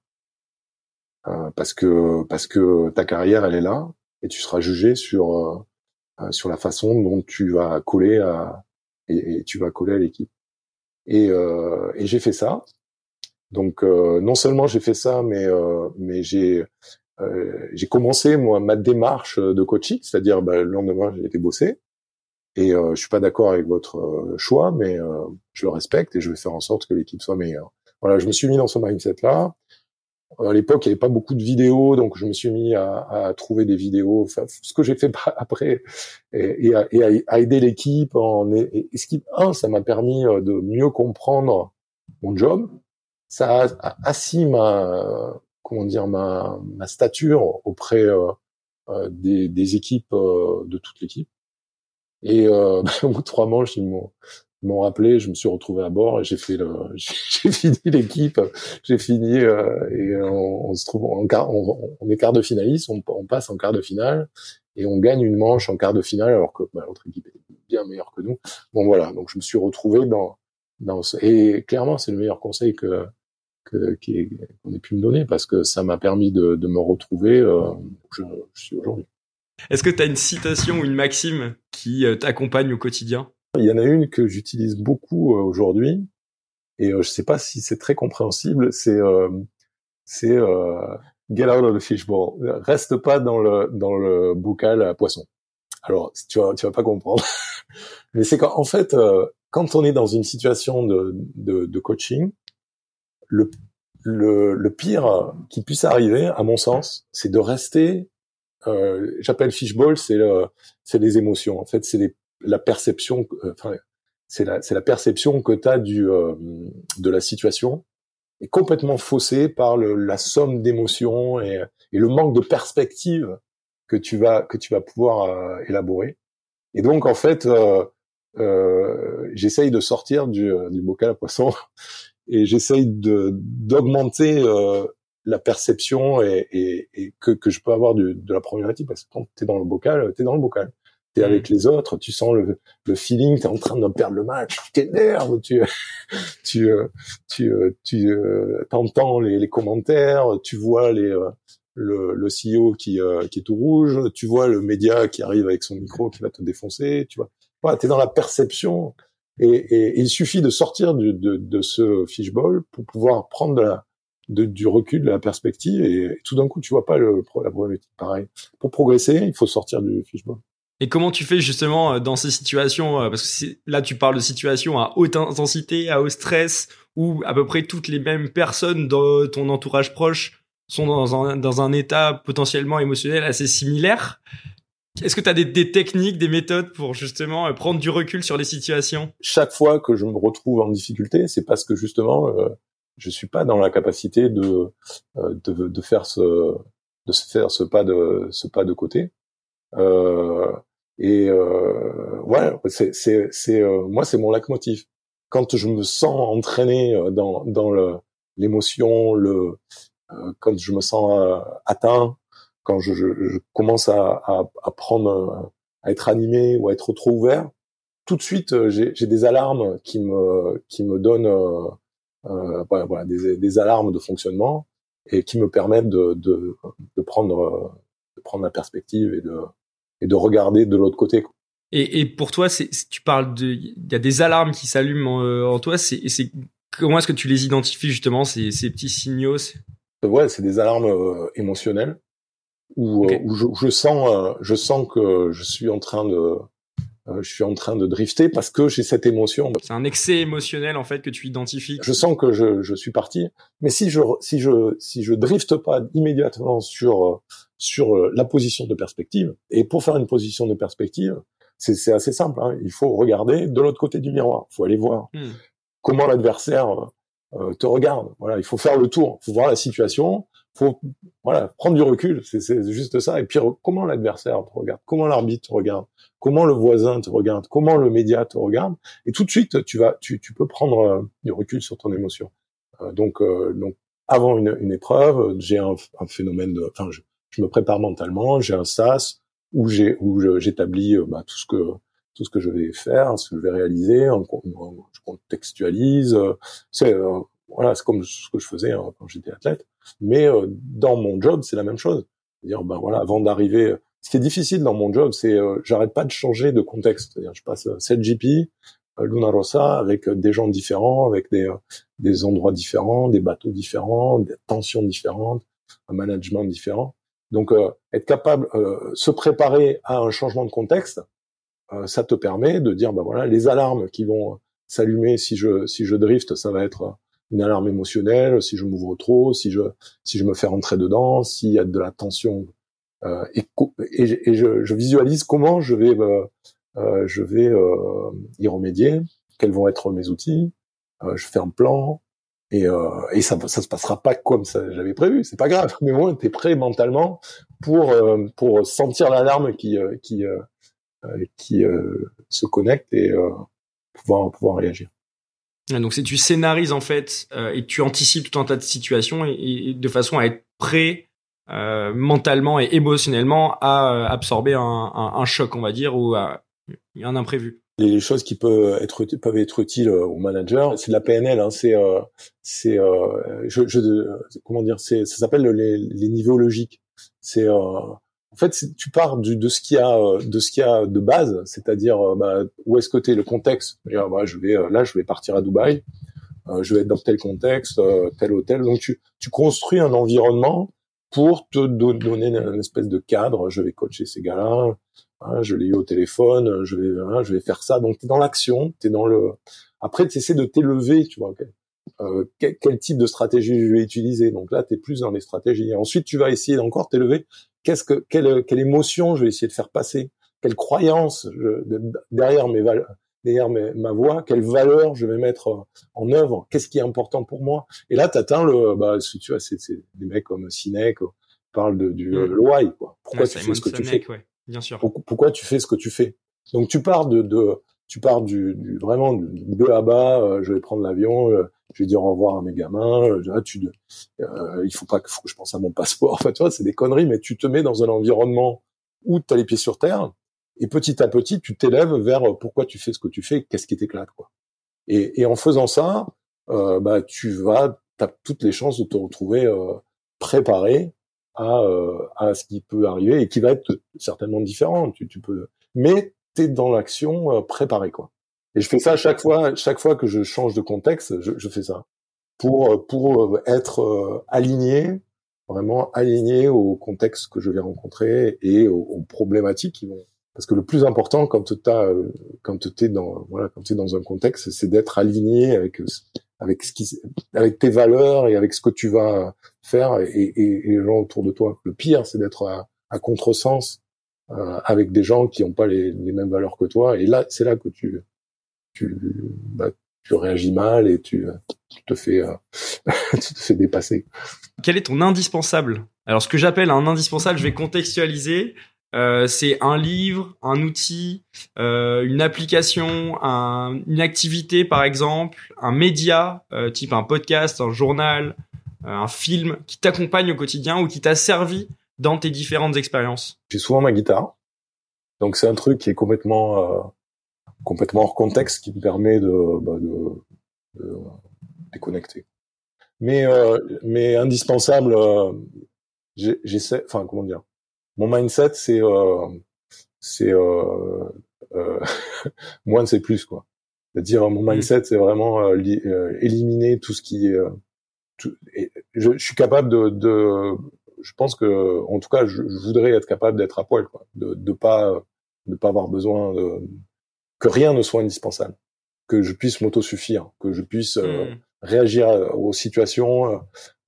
parce que parce que ta carrière elle est là et tu seras jugé sur sur la façon dont tu vas coller à et, tu vas coller à l'équipe. Et, euh, et j'ai fait ça. Donc euh, non seulement j'ai fait ça, mais euh, mais j'ai euh, j'ai commencé moi ma démarche de coaching, c'est-à-dire bah, le lendemain j'ai été bosser et euh, je suis pas d'accord avec votre choix, mais je le respecte et je vais faire en sorte que l'équipe soit meilleure. Voilà, je me suis mis dans ce mindset là. À l'époque, il n'y avait pas beaucoup de vidéos, donc je me suis mis à, à trouver des vidéos. Enfin, ce que j'ai fait après, et, à, et à, aider l'équipe. En, et, ce qui, un, ça m'a permis de mieux comprendre mon job, ça a assis ma comment dire ma, ma stature auprès euh, euh des, des, équipes euh, de toute l'équipe. Et euh, au bout trois manches, ils m'ont m'ont rappelé, je me suis retrouvé à bord et j'ai fait le, j'ai fini l'équipe, j'ai fini euh, et on, se trouve en quart, on, est quart de finaliste, on, passe en quart de finale et on gagne une manche en quart de finale alors que bah, l'autre équipe est bien meilleure que nous. Bon voilà, donc je me suis retrouvé dans dans et clairement c'est le meilleur conseil que qu'on ait pu me donner parce que ça m'a permis de, de, me retrouver euh, où je, je suis aujourd'hui. Est-ce que tu as une citation ou une maxime qui euh, t'accompagne au quotidien? Il y en a une que j'utilise beaucoup euh, aujourd'hui et euh, je sais pas si c'est très compréhensible. C'est euh, c'est get out of the fishbowl. Reste pas dans le dans le bocal à poisson. Alors tu vas tu vas pas comprendre, mais c'est qu'en fait quand on est dans une situation de, de, de coaching, le, le, le, pire qui puisse arriver, à mon sens, c'est de rester. Euh, J'appelle fishbowl, c'est c'est les émotions. En fait, c'est la perception. Euh, enfin, c'est la, la perception que tu as du euh, de la situation est complètement faussée par le, la somme d'émotions et, et, le manque de perspective que tu vas que tu vas pouvoir euh, élaborer. Et donc en fait, euh, j'essaye de sortir du, du bocal à poisson et j'essaye de d'augmenter euh, la perception et, et, et, que, que je peux avoir de, de la problématique parce que quand t'es dans le bocal, t'es dans le bocal. Avec les autres, tu sens le, le feeling, t'es en train de perdre le match, tu t'énerves, tu tu euh, tu euh, tu euh, t'entends les, commentaires, tu vois les le, CEO qui qui est tout rouge, tu vois le média qui arrive avec son micro qui va te défoncer, tu vois. Voilà, t'es dans la perception et, il suffit de sortir de, ce fishbowl pour pouvoir prendre de, du recul, de la perspective, et, tout d'un coup, tu vois pas le, la problématique. Pareil. Pour progresser, il faut sortir du fishbowl. Et comment tu fais justement euh, dans ces situations euh, Parce que là, tu parles de situations à haute intensité, à haut stress, où à peu près toutes les mêmes personnes dans ton entourage proche sont dans un, dans un état potentiellement émotionnel assez similaire. Est-ce que tu as des, techniques, des méthodes pour justement euh, prendre du recul sur les situations? Chaque fois que je me retrouve en difficulté, c'est parce que justement, euh, je suis pas dans la capacité de, de, de faire ce de se faire ce pas de ce pas de côté. Euh, et euh, voilà, c'est c'est c'est euh, moi c'est mon leitmotiv. Quand je me sens entraîné dans dans le l'émotion, le quand je me sens atteint, quand je, je, je commence à, à, à, prendre, à être animé ou à être trop ouvert, tout de suite euh, j'ai des alarmes qui me qui me donnent euh, euh, voilà, des, des, alarmes de fonctionnement et qui me permettent de, de, de prendre de prendre la perspective et de et de regarder de l'autre côté. Et, et, pour toi, c'est, tu parles de, il y a des alarmes qui s'allument en, en, toi. C'est, c'est comment est-ce que tu les identifies justement ces, ces petits signaux Ouais, c'est des alarmes émotionnelles où, euh, où, je, je, sens, euh, je sens que je suis en train de, euh, je suis en train de drifter parce que j'ai cette émotion. C'est un excès émotionnel en fait que tu identifies. Je sens que je, je suis parti, mais si je si je si je drifte pas immédiatement sur sur la position de perspective et pour faire une position de perspective, c'est assez simple. Hein. Il faut regarder de l'autre côté du miroir. Il faut aller voir hmm. comment l'adversaire euh, te regarde. Voilà, il faut faire le tour. Il faut voir la situation. Faut voilà prendre du recul. C'est juste ça. Et puis comment l'adversaire te regarde, comment l'arbitre te regarde, comment le voisin te regarde, comment le média te regarde? Et tout de suite, tu vas, tu, tu peux prendre euh, du recul sur ton émotion. Euh, donc donc avant une, une épreuve, j'ai un, un, phénomène de, enfin je, je me prépare mentalement, j'ai un SAS où j'ai où j'établis euh, bah, tout ce que tout ce que je vais faire, ce que je vais réaliser, je contextualise. Euh, c'est euh, voilà, c'est comme ce que je faisais hein, quand j'étais athlète. Mais dans mon job, c'est la même chose. C'est-à-dire, ben voilà, avant d'arriver, ce qui est difficile dans mon job, c'est j'arrête pas de changer de contexte. C'est-à-dire, je passe 7 GP, Luna Rossa, avec des gens différents, avec des des endroits différents, des bateaux différents, des tensions différentes, un management différent. Donc, euh, être capable, euh, se préparer à un changement de contexte, euh, ça te permet de dire, bah voilà, les alarmes qui vont s'allumer si je si je drift, ça va être une alarme émotionnelle, si je m'ouvre trop, si je si je me fais rentrer dedans, s'il y a de la tension, euh, et, et, je, je, visualise comment je vais euh, je vais y remédier, quels vont être mes outils, je fais un plan, et, euh, et ça ça se passera pas comme j'avais prévu c'est pas grave. Mais bon t'es prêt mentalement pour euh, pour sentir l'alarme qui euh, qui qui se connecte et pouvoir pouvoir réagir. Donc c'est tu scénarises en fait et tu anticipes tout un tas de situations de façon à être prêt mentalement et émotionnellement à absorber un, choc on va dire ou un imprévu les choses qui peuvent être peuvent être utiles au manager, c'est de la PNL. Hein, c'est euh, c'est euh, je, je, comment dire, c'est ça s'appelle les, les niveaux logiques. C'est euh, en fait tu pars du, de ce qu'il y a de ce qu'il y a de base, c'est-à-dire bah, où est-ce que le contexte. Bah, je vais là je vais partir à Dubaï, je vais être dans tel contexte, tel hôtel. Donc tu tu construis un environnement pour te donner une espèce de cadre. Je vais coacher ces gars-là Hein, je l'ai eu au téléphone, je vais, hein, je vais faire ça. Donc, tu es dans l'action, tu es dans le... Après, tu essaies de t'élever, tu vois. Euh, quel, quel, type de stratégie je vais utiliser Donc là, tu es plus dans les stratégies. Et ensuite, tu vas essayer d'encore t'élever. Qu'est-ce que, quelle, quelle émotion je vais essayer de faire passer? Quelle croyance je, derrière mes derrière ma voix, quelle valeur je vais mettre en œuvre, qu'est-ce qui est important pour moi? Et là, tu atteins le, bah, tu vois, c'est des mecs comme Sinek parlent de, du mmh. why, quoi. Pourquoi tu fais ce que tu fais? Bien sûr. Pourquoi tu fais ce que tu fais? Donc tu pars de, de tu pars du, du vraiment du B à bas. Euh, je vais prendre l'avion. Euh, je vais dire au revoir à mes gamins. Euh, tu, euh, il faut pas que, faut que je pense à mon passeport. Enfin, tu vois, c'est des conneries. Mais tu te mets dans un environnement où tu as les pieds sur terre et petit à petit, tu t'élèves vers pourquoi tu fais ce que tu fais, qu'est-ce qui t'éclate, quoi. Et, et, en faisant ça, euh, bah tu vas, t'as toutes les chances de te retrouver préparé à, euh, à ce qui peut arriver et qui va être certainement différent. Tu, tu peux, mais t'es dans l'action euh, préparée quoi. Et je fais ça chaque fois, chaque fois que je change de contexte, je, je fais ça pour pour être aligné, vraiment aligné au contexte que je vais rencontrer et aux, problématiques qui vont. Parce que le plus important quand tu quand t'es dans voilà quand t'es dans un contexte, c'est d'être aligné avec avec ce qui, avec tes valeurs et avec ce que tu vas faire et, les gens autour de toi. Le pire, c'est d'être à, à contresens euh, avec des gens qui n'ont pas les, mêmes valeurs que toi. Et là, c'est là que tu, tu, bah, réagis mal et tu, te fais, euh, tu te fais dépasser. Quel est ton indispensable? Alors, ce que j'appelle un indispensable, je vais contextualiser. Euh, c'est un livre, un outil, une application, un, une activité par exemple, un média type un podcast, un journal, un film qui t'accompagne au quotidien ou qui t'a servi dans tes différentes expériences. J'ai souvent ma guitare, donc c'est un truc qui est complètement complètement hors contexte qui me permet de, bah, de, de déconnecter. Mais mais indispensable, j'essaie, enfin comment dire? Mon mindset, c'est euh, c'est euh, euh, moins c'est plus quoi. C'est-à-dire mon mm. mindset, c'est vraiment euh, euh, éliminer tout ce qui est. Tout, je, je, suis capable de, de, je pense que, en tout cas, je, je voudrais être capable d'être à poil, quoi, de, de pas, de pas avoir besoin de, que rien ne soit indispensable, que je puisse m'autosuffire, que je puisse mm. réagir aux situations.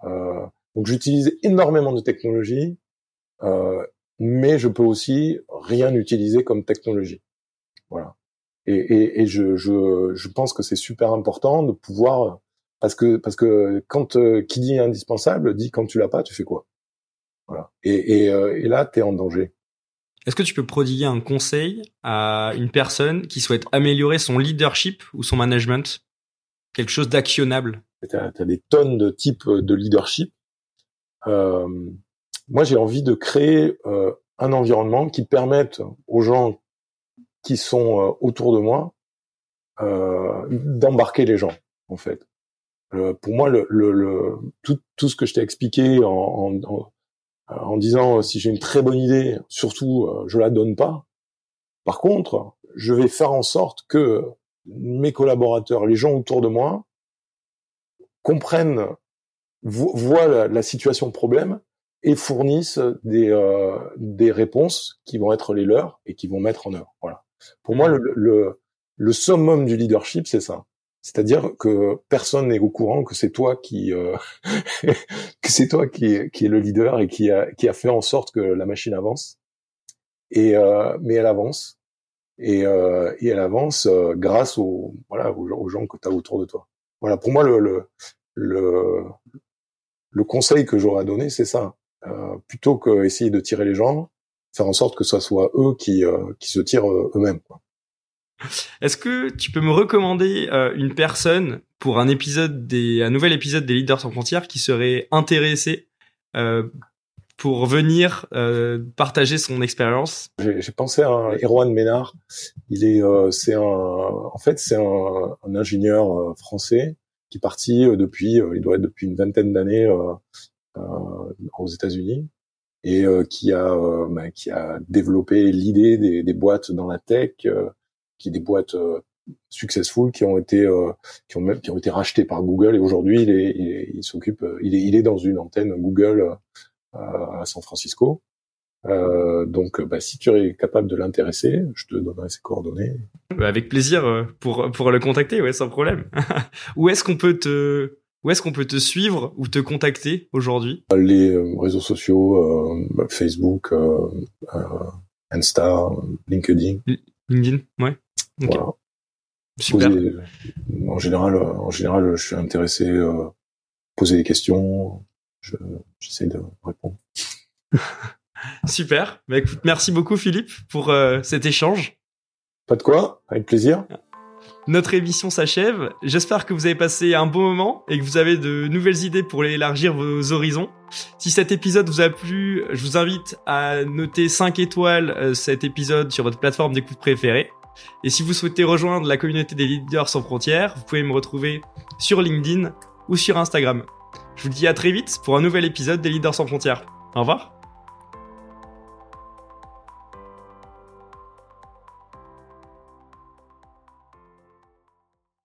donc, j'utilise énormément de technologies. Euh, mais je peux aussi rien utiliser comme technologie. Voilà. Et, et, et je, je, je pense que c'est super important de pouvoir parce que parce que quand euh, qui dit indispensable dit quand tu l'as pas, tu fais quoi? Voilà. Et, et, euh, et là, t'es en danger. Est-ce que tu peux prodiguer un conseil à une personne qui souhaite améliorer son leadership ou son management? Quelque chose d'actionnable Tu as, des tonnes de types de leadership. Euh, moi, j'ai envie de créer euh, un environnement qui permette aux gens qui sont euh, autour de moi euh, d'embarquer les gens, en fait. Pour moi, le, le, le, tout, tout ce que je t'ai expliqué en, en, en disant euh, si j'ai une très bonne idée, surtout euh, je la donne pas. Par contre, je vais faire en sorte que mes collaborateurs, les gens autour de moi, comprennent, voient la, situation problème et fournissent des, euh, des réponses qui vont être les leurs et qui vont mettre en œuvre. Voilà. Pour moi, le, le, le summum du leadership, c'est ça. C'est-à-dire que personne n'est au courant que c'est toi qui euh, que c'est toi qui, qui est le leader et qui a qui a fait en sorte que la machine avance. Et euh, mais elle avance et, euh, et elle avance euh, grâce aux voilà aux, gens que tu as autour de toi. Voilà pour moi le le le, le conseil que j'aurais à donner c'est ça. Euh, plutôt que essayer de tirer les gens, faire en sorte que ce soit eux qui qui se tirent eux-mêmes. Est-ce que tu peux me recommander euh, une personne pour un épisode des, un nouvel épisode des Leaders sans frontières qui serait intéressé euh, pour venir euh, partager son expérience? J'ai pensé à Erwan Ménard. Il est, euh, c'est un, en fait, c'est un, un, ingénieur euh, français qui est parti depuis, il doit être depuis une vingtaine d'années aux États-Unis et qui a, bah, qui a développé l'idée des, des, boîtes dans la tech qui des boîtes euh, successful qui ont été euh, qui ont même qui ont été rachetées par Google et aujourd'hui il est il, s'occupe euh, il est il est dans une antenne Google à San Francisco. Euh, donc, bah, si tu es capable de l'intéresser, je te donnerai ses coordonnées. Bah, avec plaisir pour pour le contacter, ouais, sans problème. où est-ce qu'on peut te où est-ce qu'on peut te suivre ou te contacter aujourd'hui? Les réseaux sociaux, euh, Facebook, Insta, LinkedIn. LinkedIn, ouais. Voilà. Super. en général, en général, je suis intéressé euh, poser des questions. J'essaie de répondre. Super. Bah, écoute, merci beaucoup Philippe pour euh, cet échange. Pas de quoi, avec plaisir. Notre émission s'achève. J'espère que vous avez passé un bon moment et que vous avez de nouvelles idées pour élargir vos horizons. Si cet épisode vous a plu, je vous invite à noter 5 étoiles euh, cet épisode sur votre plateforme d'écoute préférée. Et si vous souhaitez rejoindre la communauté des leaders sans frontières, vous pouvez me retrouver sur LinkedIn ou sur Instagram. Je vous dis à très vite pour un nouvel épisode des leaders sans frontières. Au revoir